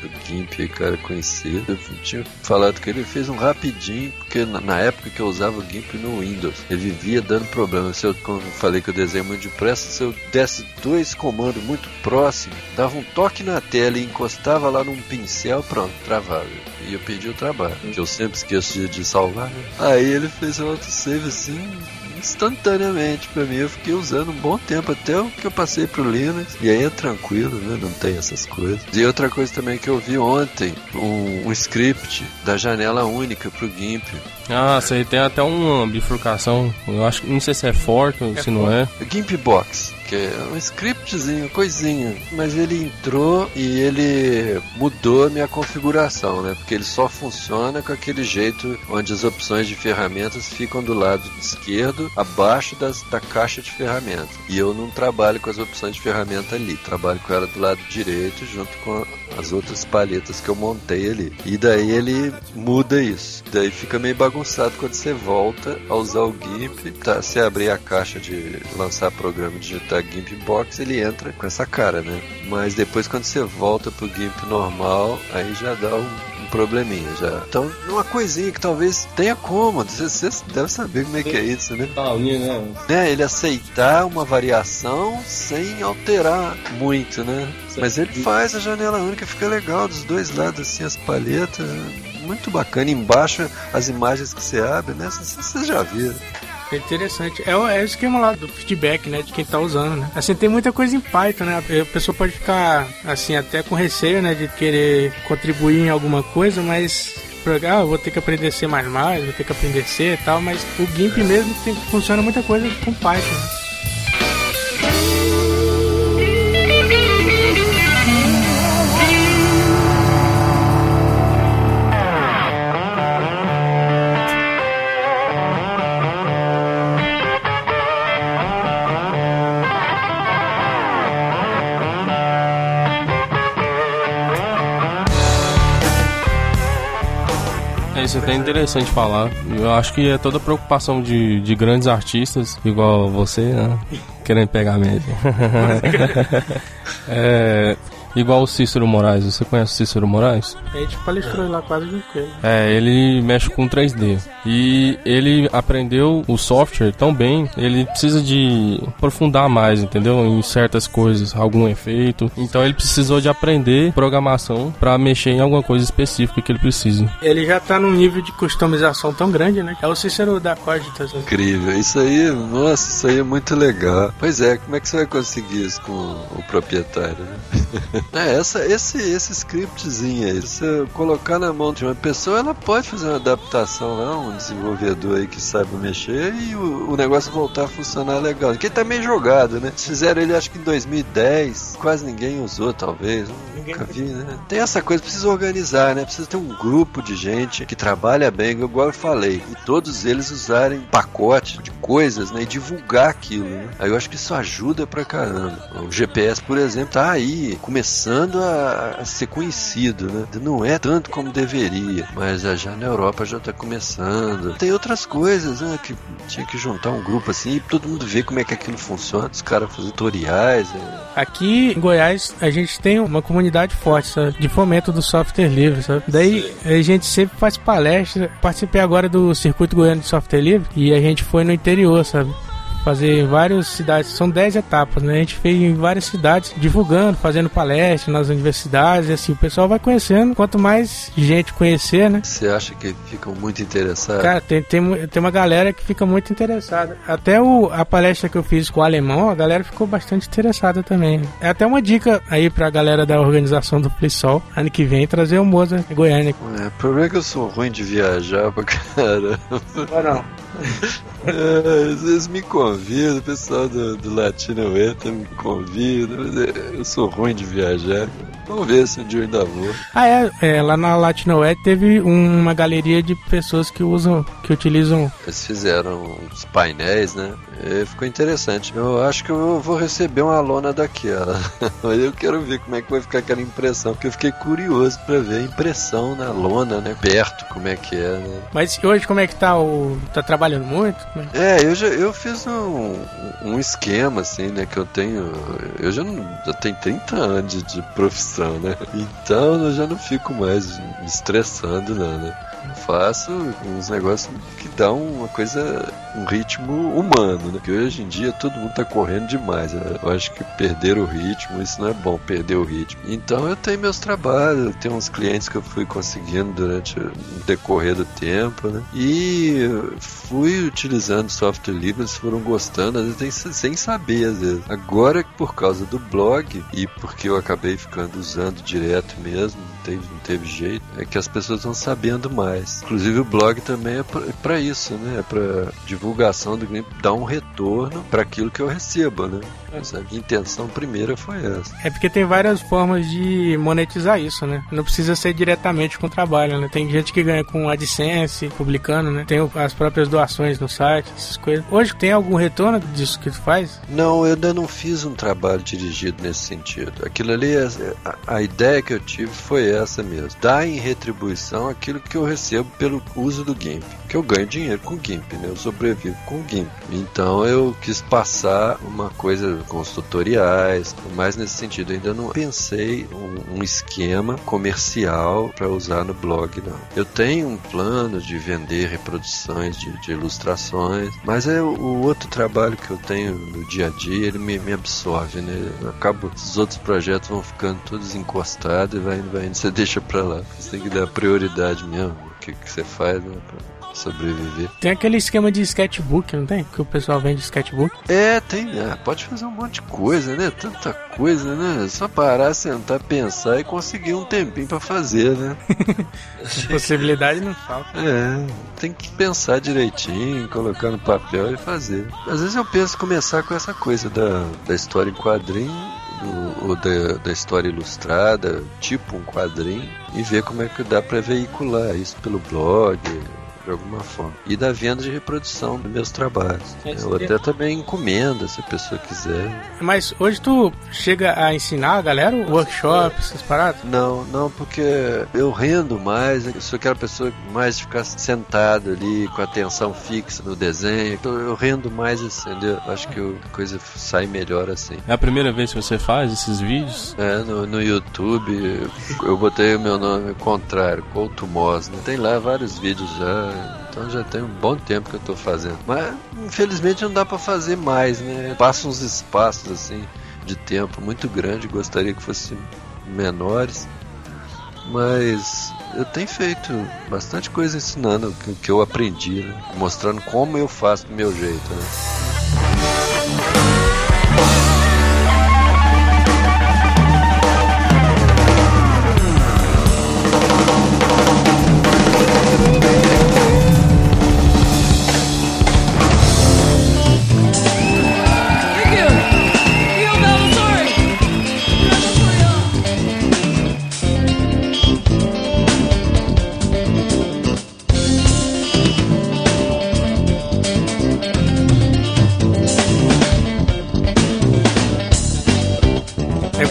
do GIMP, cara conhecido. Eu tinha falado que ele fez um rapidinho, porque na, época que eu usava o GIMP no Windows, ele vivia dando problema. Se eu, como eu falei que eu desenho muito depressa, se eu desse dois comandos muito próximos, dava um toque na tela e encostava lá num pincel, pronto, travava. E eu perdi o trabalho, que eu sempre esqueço de, de salvar, né? Aí ele fez um autosave assim, instantaneamente pra mim. Eu fiquei usando um bom tempo até o que eu passei pro Linux. E aí é tranquilo, né? Não tem essas coisas. E outra coisa também que eu vi ontem, um, um script da janela única pro GIMP. Ah, isso aí tem até uma bifurcação. Eu acho que não sei se é fork ou se não é. GIMP Box, que é um scriptzinho, coisinha. Mas ele entrou e ele mudou a minha configuração, né? Porque ele só funciona com aquele jeito onde as opções de ferramentas ficam do lado esquerdo, abaixo das, da caixa de ferramentas. E eu não trabalho com as opções de ferramenta ali, trabalho com ela do lado direito junto com as outras palhetas que eu montei ali. E daí ele muda isso. Daí fica meio bagunçado quando você volta a usar o GIMP. Tá, se abrir a caixa de lançar programa e digitar GIMP Box, ele entra com essa cara, né? Mas depois quando você volta pro GIMP normal, aí já dá um probleminha já. Então, uma coisinha que talvez tenha como. Você, deve saber como é que é isso, né? né, ele aceitar uma variação sem alterar muito, né? Mas ele faz a janela única, fica legal dos dois lados, assim, as palhetas. Muito bacana. Embaixo, as imagens que você abre, né? Vocês já viram. É interessante. É o, é o esquema lá do feedback, né? De quem tá usando, né? Assim, tem muita coisa em Python, né? A pessoa pode ficar, assim, até com receio, né? De querer contribuir em alguma coisa, mas... Ah, vou ter que aprender C++, vou ter que aprender C e tal, mas o GIMP mesmo tem, funciona muita coisa com Python, isso é até interessante falar. Eu acho que é toda a preocupação de, de grandes artistas, igual você, né? Querendo pegar a média. é, igual o Cícero Moraes. Você conhece o Cícero Moraes? A gente palestrou lá quase com ele. É, ele mexe com 3D. E ele aprendeu o software tão bem, ele precisa de aprofundar mais, entendeu? Em certas coisas, algum efeito. Então ele precisou de aprender programação para mexer em alguma coisa específica que ele precisa. Ele já tá num nível de customização tão grande, né? É o Cícero da Coditas. né? Incrível. Isso aí, nossa, isso aí é muito legal. Pois é, como é que você vai conseguir isso com o proprietário, né? é, essa, esse, esse scriptzinho aí, se colocar na mão de uma pessoa, ela pode fazer uma adaptação lá, um desenvolvedor aí que saiba mexer e o, o negócio voltar a funcionar legal. Que tá meio jogado, né? Fizeram ele acho que em 2010, quase ninguém usou, talvez. Nunca vi, né? Tem essa coisa, precisa organizar, né? Precisa ter um grupo de gente que trabalha bem, igual eu falei, e todos eles usarem pacote de coisas, né? E divulgar aquilo, né? Aí eu acho que isso ajuda pra caramba. O GPS, por exemplo, tá aí, começando a, a ser conhecido, né? Não é tanto como deveria, mas já na Europa já tá começando. Tem outras coisas, né? Que tinha que juntar um grupo assim e todo mundo ver como é que aquilo funciona, os caras fazendo tutoriais. É. Aqui em Goiás a gente tem uma comunidade forte, sabe? De fomento do software livre, sabe? Daí a gente sempre faz palestra. Participei agora do Circuito Goiano de Software Livre e a gente foi no interior, sabe? Fazer em várias cidades, são 10 etapas, né? A gente fez em várias cidades, divulgando, fazendo palestras nas universidades, e assim, o pessoal vai conhecendo, quanto mais gente conhecer, né? Você acha que ficam muito interessados? Cara, tem, tem, tem uma galera que fica muito interessada. Até o, a palestra que eu fiz com o alemão, a galera ficou bastante interessada também. É até uma dica aí pra galera da organização do Plisol, ano que vem, trazer o Moza Goiânia. É, o problema é que eu sou ruim de viajar pra caramba. Não, não. É, às vezes me convidam, o pessoal do, do Latino Eta me convida, mas eu sou ruim de viajar. Vamos ver se um dia eu ainda vou. Ah, é, é lá na Latinoé teve uma galeria de pessoas que usam, que utilizam. Eles fizeram uns painéis, né? E ficou interessante. Eu acho que eu vou receber uma lona daquela. Mas eu quero ver como é que vai ficar aquela impressão. Porque eu fiquei curioso para ver a impressão na lona, né? Perto, como é que é, né? Mas hoje como é que tá o. tá trabalhando muito? É, eu já eu fiz um, um esquema, assim, né? Que eu tenho. Eu já, não, já tenho 30 anos de, de profissão, né? Então eu já não fico mais me estressando, não, né? faço uns negócios que dão uma coisa, um ritmo humano, né? Porque hoje em dia todo mundo tá correndo demais. Né? Eu acho que perder o ritmo, isso não é bom, perder o ritmo. Então eu tenho meus trabalhos, tenho uns clientes que eu fui conseguindo durante o decorrer do tempo, né? E fui utilizando software livre, eles foram gostando, às vezes sem saber, às vezes. Agora, por causa do blog e porque eu acabei ficando usando direto mesmo, não teve, não teve jeito, é que as pessoas estão sabendo mais. Inclusive o blog também é para isso, né? É para divulgação do cliente, dar um retorno para aquilo que eu recebo, né? A intenção primeira foi essa. É porque tem várias formas de monetizar isso, né? Não precisa ser diretamente com o trabalho, né? Tem gente que ganha com AdSense, publicando, né? Tem as próprias doações no site, essas coisas. Hoje tem algum retorno disso que tu faz? Não, eu ainda não fiz um trabalho dirigido nesse sentido. Aquilo ali, é, a, a ideia que eu tive foi essa mesmo. Dar em retribuição aquilo que eu recebo pelo uso do GIMP. Que eu ganho dinheiro com o GIMP, né? Eu sobrevivo com o GIMP. Então eu quis passar uma coisa com os tutoriais, mais nesse sentido. Ainda não pensei um, um esquema comercial para usar no blog, não. Eu tenho um plano de vender reproduções de, de ilustrações, mas é o, outro trabalho que eu tenho no dia a dia, ele me, me absorve, né? Acabo, os outros projetos vão ficando todos encostados e vai indo, vai indo, você deixa pra lá. Você tem que dar prioridade mesmo, o que, que você faz, né? Sobreviver. Tem aquele esquema de sketchbook, não tem? Que o pessoal vende sketchbook. É, tem. É, pode fazer um monte de coisa, né? Tanta coisa, né? Só parar, sentar, pensar e conseguir um tempinho para fazer, né? Possibilidade não falta. É, tem que pensar direitinho, colocar no papel e fazer. Às vezes eu penso começar com essa coisa da, da história em quadrinho do, ou da, da, história ilustrada, tipo um quadrinho, e ver como é que dá para veicular isso pelo blog, de alguma forma. E da venda de reprodução dos meus trabalhos. Eu até também encomenda, se a pessoa quiser. Mas hoje tu chega a ensinar a galera workshop, essas paradas? Não, não, porque eu rendo mais, eu sou aquela pessoa mais de ficar sentado ali com atenção fixa no desenho. Então eu rendo mais assim, entendeu? Acho que a coisa sai melhor assim. É a primeira vez que você faz esses vídeos? É, no, no YouTube eu botei o meu nome contrário, Couto Moss, né? Tem lá vários vídeos já então já tem um bom tempo que eu tô fazendo. Mas infelizmente não dá para fazer mais, né? Passa uns espaços assim de tempo muito grande, gostaria que fossem menores. Mas eu tenho feito bastante coisa ensinando o que, eu aprendi, né? mostrando como eu faço do meu jeito. Né?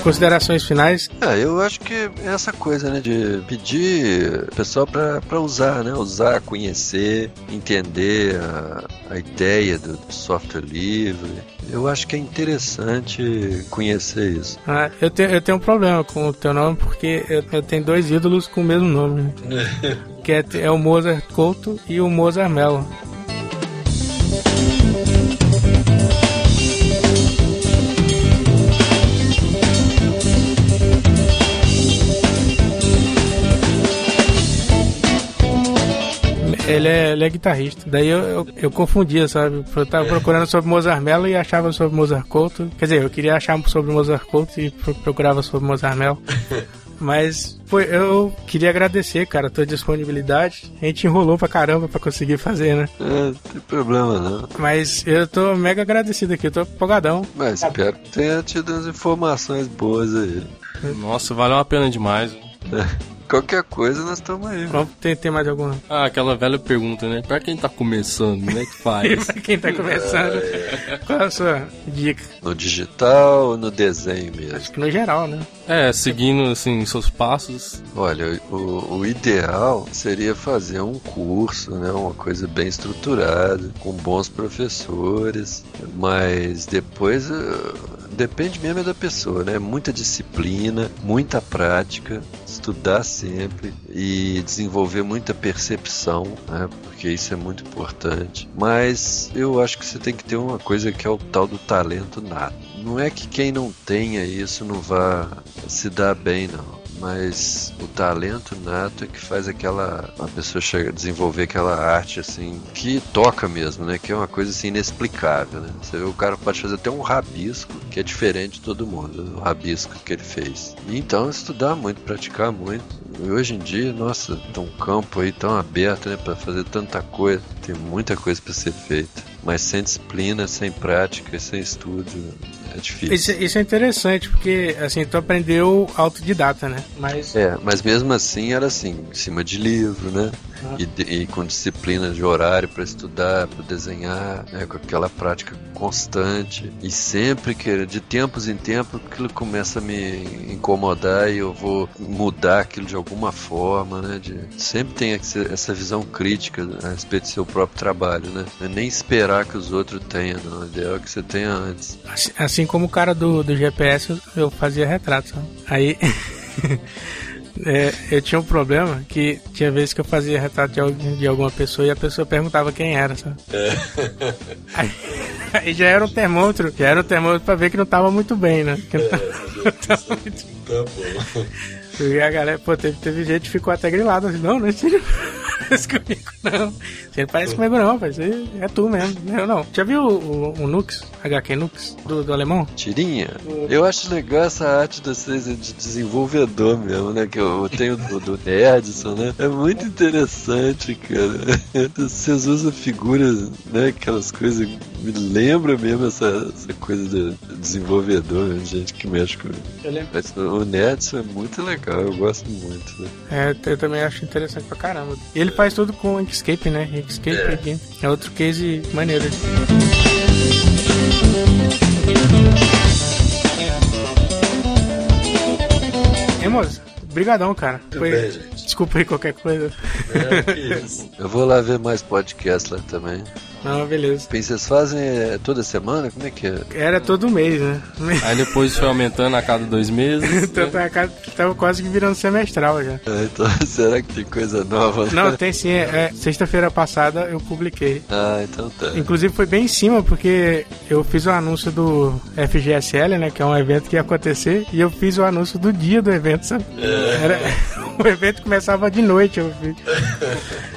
Considerações finais? Ah, eu acho que é essa coisa, né, de pedir pessoal para usar, né, usar, conhecer, entender a, a ideia do, do software livre. Eu acho que é interessante conhecer isso. Ah, eu, tenho, eu tenho um problema com o teu nome porque eu, eu tenho dois ídolos com o mesmo nome. Né? que é, é o Mozart Couto e o Mozart Mello. Ele é, ele é guitarrista. Daí eu, eu, eu, confundia, sabe? Eu tava procurando sobre Mozart Mello e achava sobre Mozart Couto. Quer dizer, eu queria achar sobre Mozart Couto e procurava sobre Mozart Mello. Mas foi, eu queria agradecer, cara, a tua disponibilidade. A gente enrolou pra caramba pra conseguir fazer, né? É, não tem problema não. Mas eu tô mega agradecido aqui, eu tô empolgadão. Mas espero que tenha tido umas informações boas aí. Nossa, valeu a pena demais. É. Qualquer coisa, nós estamos aí. Pronto, tem, tem mais alguma? Ah, aquela velha pergunta, né? Pra quem tá começando, né? Que faz? pra quem tá começando, é... qual é a sua dica? No digital ou no desenho mesmo? Acho que no geral, né? É, seguindo, assim, seus passos. Olha, o, o ideal seria fazer um curso, né? Uma coisa bem estruturada, com bons professores, mas depois depende mesmo da pessoa, né? Muita disciplina, muita prática, estudar sempre e desenvolver muita percepção, né? Porque isso é muito importante. Mas eu acho que você tem que ter uma coisa que é o tal do talento nato. Não é que quem não tenha isso não vá se dar bem, não mas o talento nato é que faz aquela a pessoa chegar a desenvolver aquela arte assim que toca mesmo, né? Que é uma coisa assim inexplicável, né? Você vê o cara pode fazer até um rabisco que é diferente de todo mundo, o rabisco que ele fez. Então estudar muito, praticar muito. E hoje em dia, nossa, tem um campo aí tão aberto, né, para fazer tanta coisa. Tem muita coisa para ser feita, mas sem disciplina, sem prática, sem estudo, é difícil. Isso, isso, é interessante, porque assim, tu aprendeu autodidata, né? Mas... É, mas mesmo assim era assim, em cima de livro, né? E, e, com disciplina de horário para estudar, para desenhar, né? com aquela prática constante. E sempre que, de tempos em tempos, aquilo começa a me incomodar e eu vou mudar aquilo de alguma forma, né? De, sempre tem essa visão crítica a respeito do seu próprio trabalho, né? É nem esperar que os outros tenham, não. O ideal é que você tenha antes. Assim, assim como o cara do, do GPS, eu fazia retrato. Aí. É, eu tinha um problema que tinha vezes que eu fazia retrato de, de alguma pessoa e a pessoa perguntava quem era, sabe? É. Aí, aí, já era um termômetro, já era um termômetro pra ver que não tava muito bem, né? Que não tava, é, não tava muito... tá bom. E a galera, pô, teve, teve gente que ficou até grilado assim, não, não é parece comigo, não. Você não parece comigo, não, rapaz. É tu mesmo. Eu não. Já viu o, o, o Nux, HQ Nux, do, do alemão? Tirinha? Eu acho legal essa arte de vocês de desenvolvedor mesmo, né? Que eu tenho do, do Nerdson, né? É muito interessante, cara. Vocês usam figuras, né? Aquelas coisas. Me lembra mesmo essa, essa coisa de desenvolvedor, né? gente que mexe com. Mas o Nerdson é muito legal, eu gosto muito. Né? É, eu também acho interessante pra caramba. Ele faz tudo com Inkscape, né? Inkscape é, aqui. é outro case maneiro. Hein, moça? Obrigadão, cara. Foi... Bem, Desculpa aí qualquer coisa. É, Eu vou lá ver mais podcast lá também. Ah, beleza. Vocês fazem é, toda semana? Como é que é? Era todo mês, né? Aí depois foi aumentando a cada dois meses. então né? tá, tava quase que virando semestral já. É, então, será que tem coisa nova? Não, tem sim. É, é, Sexta-feira passada eu publiquei. Ah, então tá. Inclusive foi bem em cima, porque eu fiz o anúncio do FGSL, né? Que é um evento que ia acontecer, e eu fiz o anúncio do dia do evento, sabe? É. Era, o evento começava de noite. Eu,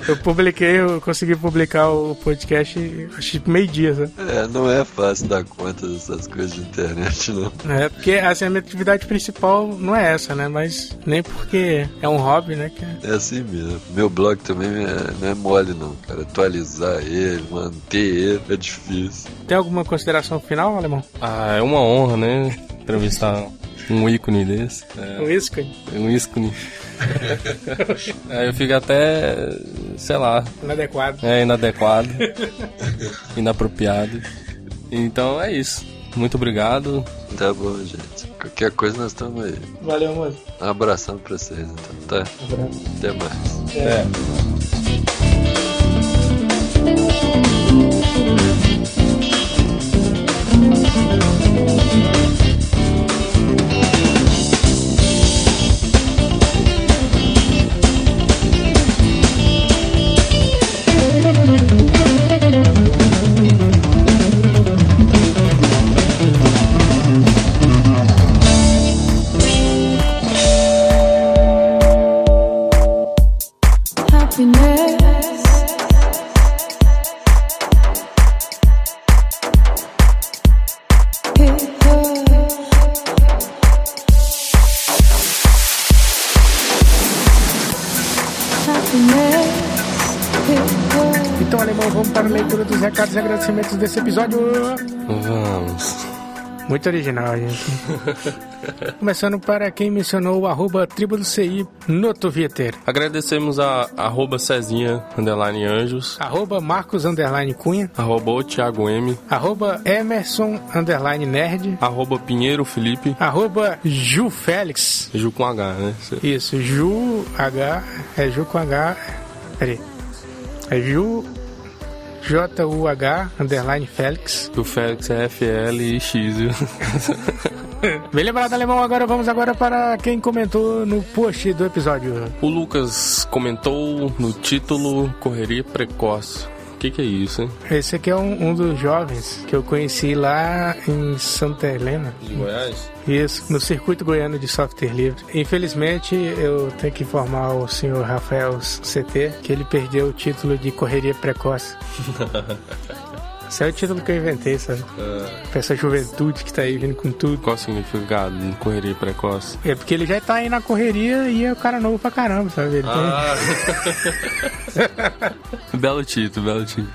eu publiquei, eu consegui publicar o podcast acho que meio-dia, sabe? É, não é fácil dar conta dessas coisas de internet, não. É, porque assim, a minha atividade principal não é essa, né? Mas nem porque é um hobby, né? Que... É assim mesmo. Meu blog também é, não é mole, não, cara. Atualizar ele, manter ele é difícil. Tem alguma consideração final, Alemão? Ah, é uma honra, né? Entrevistar um ícone desse. É, um ícone? Um ícone. Aí eu fico até, sei lá. Inadequado. É, inadequado. inapropriado. Então é isso. Muito obrigado. Tá bom, gente. Qualquer coisa nós estamos aí. Valeu, moço. Um abração pra vocês, então, tá? Abraço. Até mais. É. Então, agradecimentos desse episódio. Vamos. Muito original, gente. Começando para quem mencionou o arroba tribo do CI no Twitter. Agradecemos a arroba Cezinha, underline Anjos, Arroba Marcos Underline Cunha. arroba o Thiago M, Arroba Emerson Underline Nerd. arroba Pinheiro Felipe, Arroba Ju Félix. Ju com H, né? Isso, Ju H. É Ju com H. Peraí. É Ju. J-U-H Underline Félix. O Félix é FL e X, viu? Bem lembrado, alemão. Agora vamos agora para quem comentou no post do episódio. O Lucas comentou no título Correria Precoce. O que, que é isso, hein? Esse aqui é um, um dos jovens que eu conheci lá em Santa Helena. De Goiás? Isso, no circuito goiano de software livre. Infelizmente, eu tenho que informar o senhor Rafael CT que ele perdeu o título de correria precoce. Esse é o título que eu inventei, sabe? Pra essa juventude que tá aí vindo com tudo. Qual o significado de correria precoce? É porque ele já tá aí na correria e é o cara novo pra caramba, sabe? Ele tem- belo título, belo título.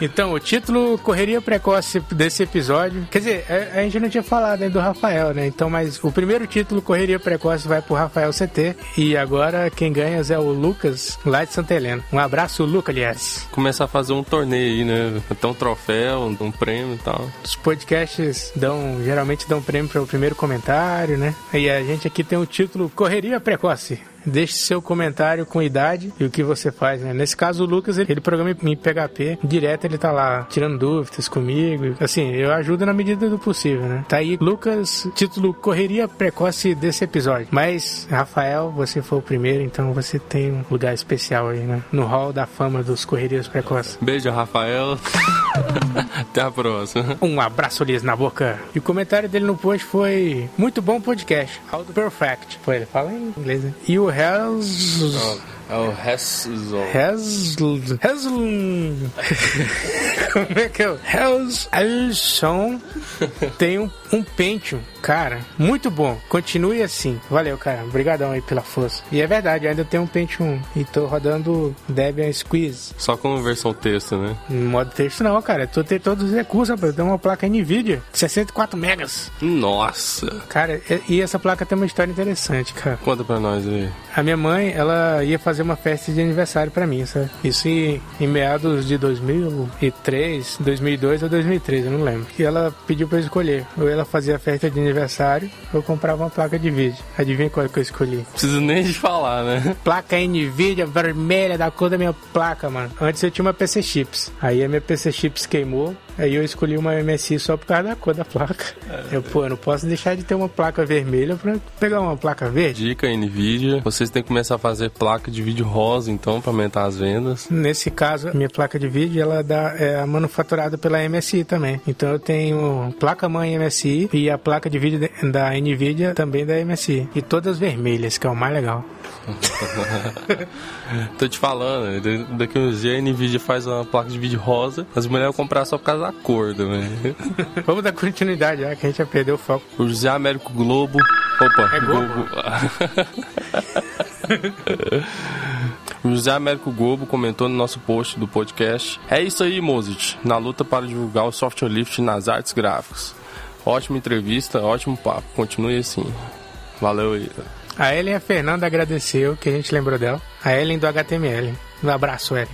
Então, o título Correria Precoce desse episódio. Quer dizer, a, a gente não tinha falado ainda do Rafael, né? Então, mas o primeiro título Correria Precoce vai pro Rafael CT. E agora quem ganha é o Lucas, lá de Santa Helena. Um abraço, Lucas, aliás. Começar a fazer um torneio aí, né? Até um troféu, um prêmio e tal. Os podcasts dão, geralmente dão prêmio para o primeiro comentário, né? E a gente aqui tem o título Correria Precoce. Deixe seu comentário com idade e o que você faz, né? Nesse caso, o Lucas, ele, ele programa em PHP. Direto ele tá lá tirando dúvidas comigo. Assim, eu ajudo na medida do possível, né? Tá aí, Lucas, título Correria Precoce desse episódio. Mas, Rafael, você foi o primeiro, então você tem um lugar especial aí, né? No hall da fama dos Correrias Precoces. Beijo, Rafael. Até a próxima. Um abraço liso na boca. E o comentário dele no post foi: Muito bom podcast. Auto Perfect. Foi, ele fala em inglês, né? E o Hells. É o Hessel. Hells. Hells. Como é que é? tem um, um Pentium. Cara, muito bom. Continue assim. Valeu, cara. Obrigadão aí pela força. E é verdade, eu ainda tenho um Pentium 1 e tô rodando Debian Squeeze. Só com versão texto, né? Em modo texto não, cara. Tu tem todos os recursos, rapaz. Eu tenho uma placa NVIDIA, 64 megas. Nossa. Cara, e- essa placa tem uma história interessante, cara. Conta pra nós aí. A minha mãe, ela ia fazer uma festa de aniversário pra mim, sabe? Isso em, em meados de 2003, 2002 ou 2003, eu não lembro. E ela pediu pra eu escolher. Ou ela fazia a festa de aniversário, eu comprava uma placa de vídeo. Adivinha qual que eu escolhi? Preciso nem de falar, né? Placa NVIDIA vermelha da cor da minha placa, mano. Antes eu tinha uma PC Chips. Aí a minha PC Chips queimou. Aí eu escolhi uma MSI só por causa da cor da placa. Eu, pô, eu não posso deixar de ter uma placa vermelha pra pegar uma placa verde. Dica Nvidia. Vocês têm que começar a fazer placa de vídeo rosa, então, pra aumentar as vendas. Nesse caso, a minha placa de vídeo ela dá, é manufaturada pela MSI também. Então eu tenho placa mãe MSI e a placa de vídeo de- da Nvidia também da MSI. E todas vermelhas, que é o mais legal. Tô te falando, da- daqui uns dias a Nvidia faz uma placa de vídeo rosa. As mulheres vão comprar só por causa da cor também. Vamos dar continuidade já, que a gente já perdeu o foco. O José Américo Globo. Opa, É Globo? O José Américo Globo comentou no nosso post do podcast. É isso aí, Mozart. Na luta para divulgar o software lift nas artes gráficas. Ótima entrevista, ótimo papo. Continue assim. Valeu aí. A Ellen e a Fernanda agradeceu, que a gente lembrou dela. A Ellen do HTML. Um abraço, Ellen.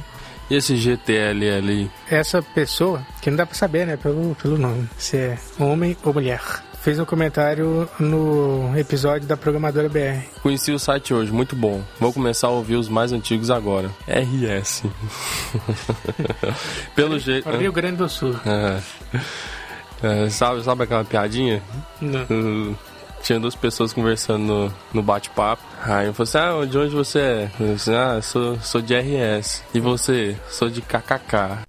E esse GTL ali? Essa pessoa, que não dá pra saber, né, pelo, pelo nome, se é homem ou mulher. fez um comentário no episódio da Programadora BR. Conheci o site hoje, muito bom. Vou começar a ouvir os mais antigos agora. RS. Pelo jeito. Rio Grande do Sul. É. É, sabe, sabe aquela piadinha? Não. Tinha duas pessoas conversando no, no bate-papo. Aí eu falei assim: Ah, de onde você é? Eu disse, ah, sou, sou de RS. E você? Sou de KKK.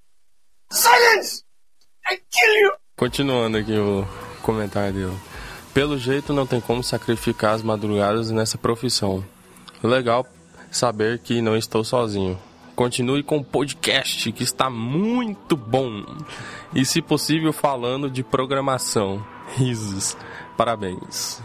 Silence! I kill you! Continuando aqui o comentário dele. Pelo jeito não tem como sacrificar as madrugadas nessa profissão. Legal saber que não estou sozinho. Continue com o podcast que está muito bom. E se possível falando de programação. Risos. Parabéns.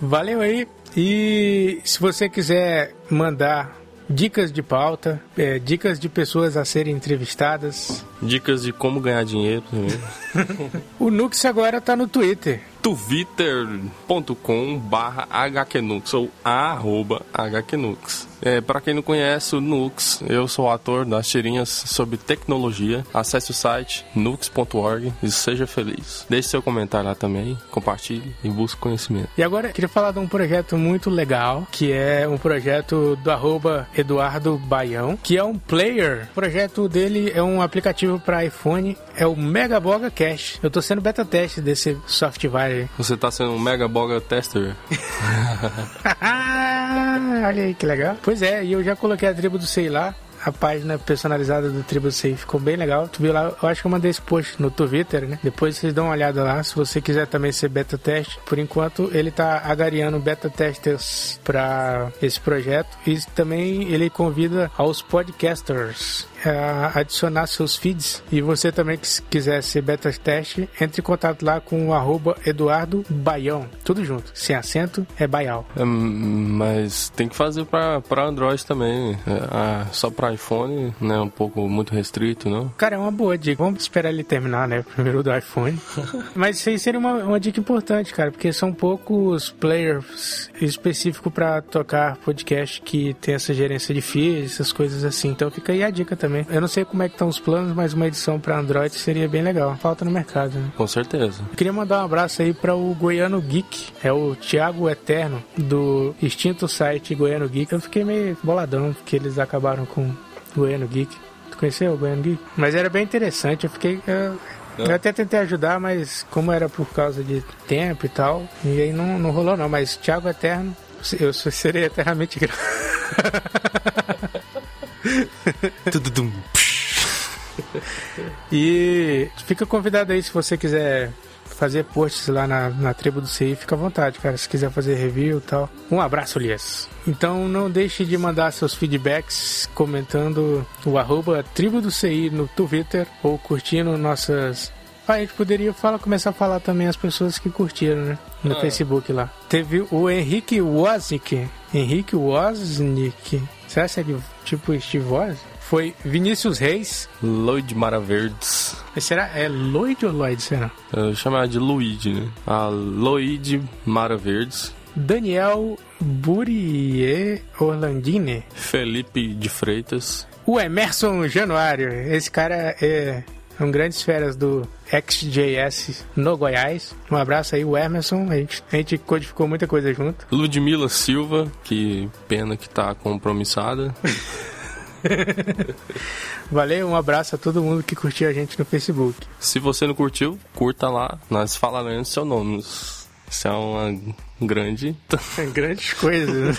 Valeu aí. E se você quiser mandar dicas de pauta, é, dicas de pessoas a serem entrevistadas. Dicas de como ganhar dinheiro também. o Nux agora tá no Twitter. twitter.com barra hqnux ou arroba hqnux. É, para quem não conhece o Nux, eu sou ator das tirinhas sobre tecnologia. Acesse o site nux.org e seja feliz. Deixe seu comentário lá também, compartilhe e busque conhecimento. E agora, queria falar de um projeto muito legal, que é um projeto do arroba Eduardo Baião, que é um player. O projeto dele é um aplicativo para iPhone, é o Mega Boga Cache. Eu tô sendo beta teste desse software. Você tá sendo um Mega Boga Tester? Olha aí que legal. Pois é, e eu já coloquei a tribo do Sei lá. A página personalizada do Tribo Sei ficou bem legal. Tu viu lá? Eu acho que eu mandei esse post no Twitter, né? Depois vocês dão uma olhada lá. Se você quiser também ser beta teste, por enquanto ele tá agariando beta testers para esse projeto e também ele convida aos podcasters a adicionar seus feeds. E você também que quiser ser beta teste, entre em contato lá com o arroba Eduardo Baião. Tudo junto. Sem acento, é Baial. É, mas tem que fazer para Android também. É, só para iPhone, né? Um pouco muito restrito, não? Cara, é uma boa dica. Vamos esperar ele terminar, né? Primeiro do iPhone. mas isso aí seria uma, uma dica importante, cara, porque são poucos players específicos para tocar podcast que tem essa gerência de feeds, essas coisas assim. Então fica aí a dica também também. Eu não sei como é que estão os planos, mas uma edição para Android seria bem legal. Falta no mercado, né? Com certeza. Eu queria mandar um abraço aí para o Goiano Geek. É o Thiago Eterno, do extinto site Goiano Geek. Eu fiquei meio boladão, porque eles acabaram com o Goiano Geek. Tu conheceu o Goiano Geek? Mas era bem interessante. Eu fiquei... Eu... Eu até tentei ajudar, mas como era por causa de tempo e tal, e aí não, não rolou não. Mas Thiago Eterno, eu serei eternamente grato. Tudum. e fica convidado aí se você quiser fazer posts lá na, na tribo do CI, fica à vontade, cara. Se quiser fazer review e tal. Um abraço, Lias. Então não deixe de mandar seus feedbacks comentando o arroba tribo do CI no Twitter ou curtindo nossas. Ah, a gente poderia falar, começar a falar também as pessoas que curtiram, né? No ah. Facebook lá. Teve o Henrique Wozniak. Henrique Wozniak. Será que é tipo Steve Woz? Foi Vinícius Reis. Lloyd Maraverdes. Será? É Lloyd ou Lloyd, será? Eu chamava de Luigi, né? A Lloyd Maraverdes. Daniel Burier Orlandini. Felipe de Freitas. O Emerson Januário. Esse cara é um grandes férias do XJS no Goiás. Um abraço aí, o Emerson. A gente, a gente codificou muita coisa junto. Ludmila Silva, que pena que tá compromissada. Valeu, um abraço a todo mundo que curtiu a gente no Facebook. Se você não curtiu, curta lá, nós falaremos seu nome. Isso é uma grande. Grandes coisas.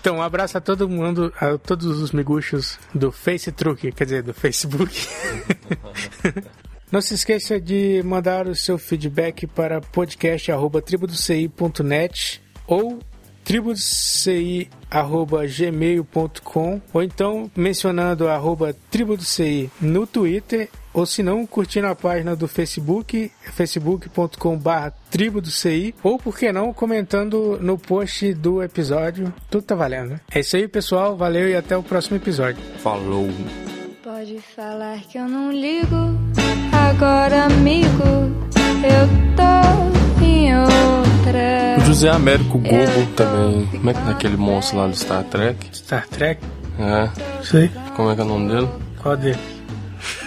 então, um abraço a todo mundo, a todos os miguxos do Face Truque, quer dizer, do Facebook. Não se esqueça de mandar o seu feedback para podcast.tribudoci.net ou tribudoci.gmail.com ou então mencionando arroba tribudoci no Twitter ou se não, curtindo a página do Facebook, facebook.com.br tribo do CI, ou por que não, comentando no post do episódio. Tudo tá valendo, né? É isso aí, pessoal. Valeu e até o próximo episódio. Falou! Pode falar que eu não ligo, agora, amigo, eu tô em outra. O José Américo Gogo também. Como é que é aquele monstro lá do Star Trek? Star Trek? É. Sei. Como é que é o nome dele? Qual dele?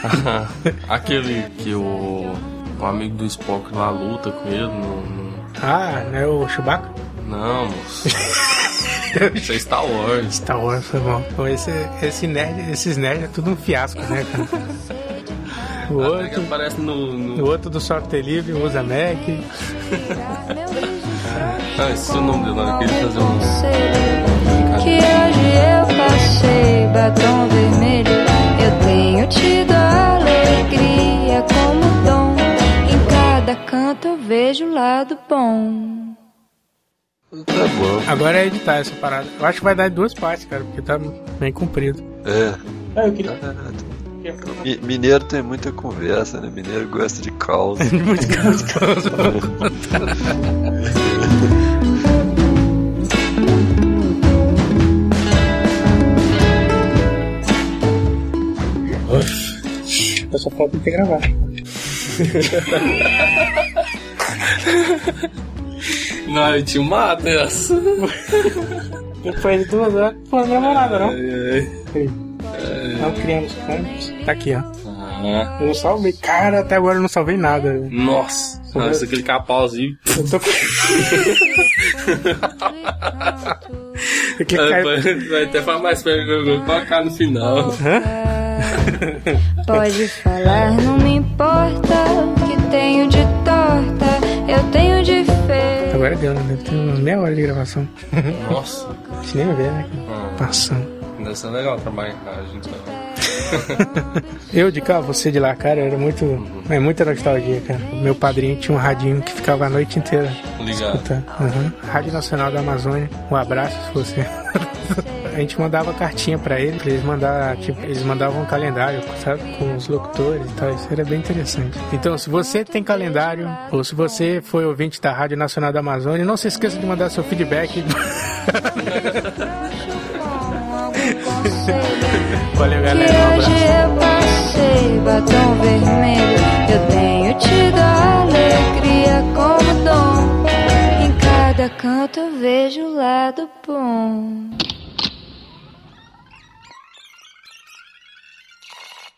Aquele que o o amigo do Spock lá luta com ele no. no... Ah, não é o Chewbacca? Não, moço. Isso é Star Wars. Star Wars foi bom. Então, esse, esse nerd, esses nerds é tudo um fiasco, né, cara? O outro, aparece no, no... o outro do software livre usa Mac. ah, esse é o nome dele, eu queria fazer um. Que hoje eu passei batom vermelho. Eu tenho tido alegria como dom. Em cada canto eu vejo o lado bom. Tá bom. Agora é editar essa parada. Eu acho que vai dar em duas partes, cara, porque tá bem comprido. É. Ah, eu queria. Mi- Mineiro tem muita conversa, né? Mineiro gosta de causa. Muito causa, só falta ter gravado. Não, eu tinha uma dessa. Depois de duas horas, pô, não gravou nada, não. Ai, ai. Não criamos campos. Tá aqui, ó. Ah, Eu não salvei. Cara, até agora eu não salvei nada. nossa. Ah, se eu clicar pause Eu tô com. Eu cliquei- vai, até falar mais perto que eu vou colocar no final. Pode falar, não me importa o que tenho de torta, eu tenho de feio. Agora deu, né? Deve ter umas meia hora de gravação. Nossa. Deixa nem ver, né? Passando. Deve ser legal trabalhar em casa, então. Eu de cá, você de lá, cara, era muito. É muita nostalgia, cara. Meu padrinho tinha um radinho que ficava a noite inteira Ligado. escutando. Uhum. Rádio Nacional da Amazônia. Um abraço se você. A gente mandava cartinha pra ele, pra eles mandar, tipo, eles mandavam um calendário, sabe, com os locutores e tal, isso era bem interessante. Então, se você tem calendário, ou se você foi ouvinte da Rádio Nacional da Amazônia, não se esqueça de mandar seu feedback. Valeu, galera, um abraço. hoje eu passei batom vermelho, eu tenho tido alegria como dom. Em cada canto eu vejo o lado bom.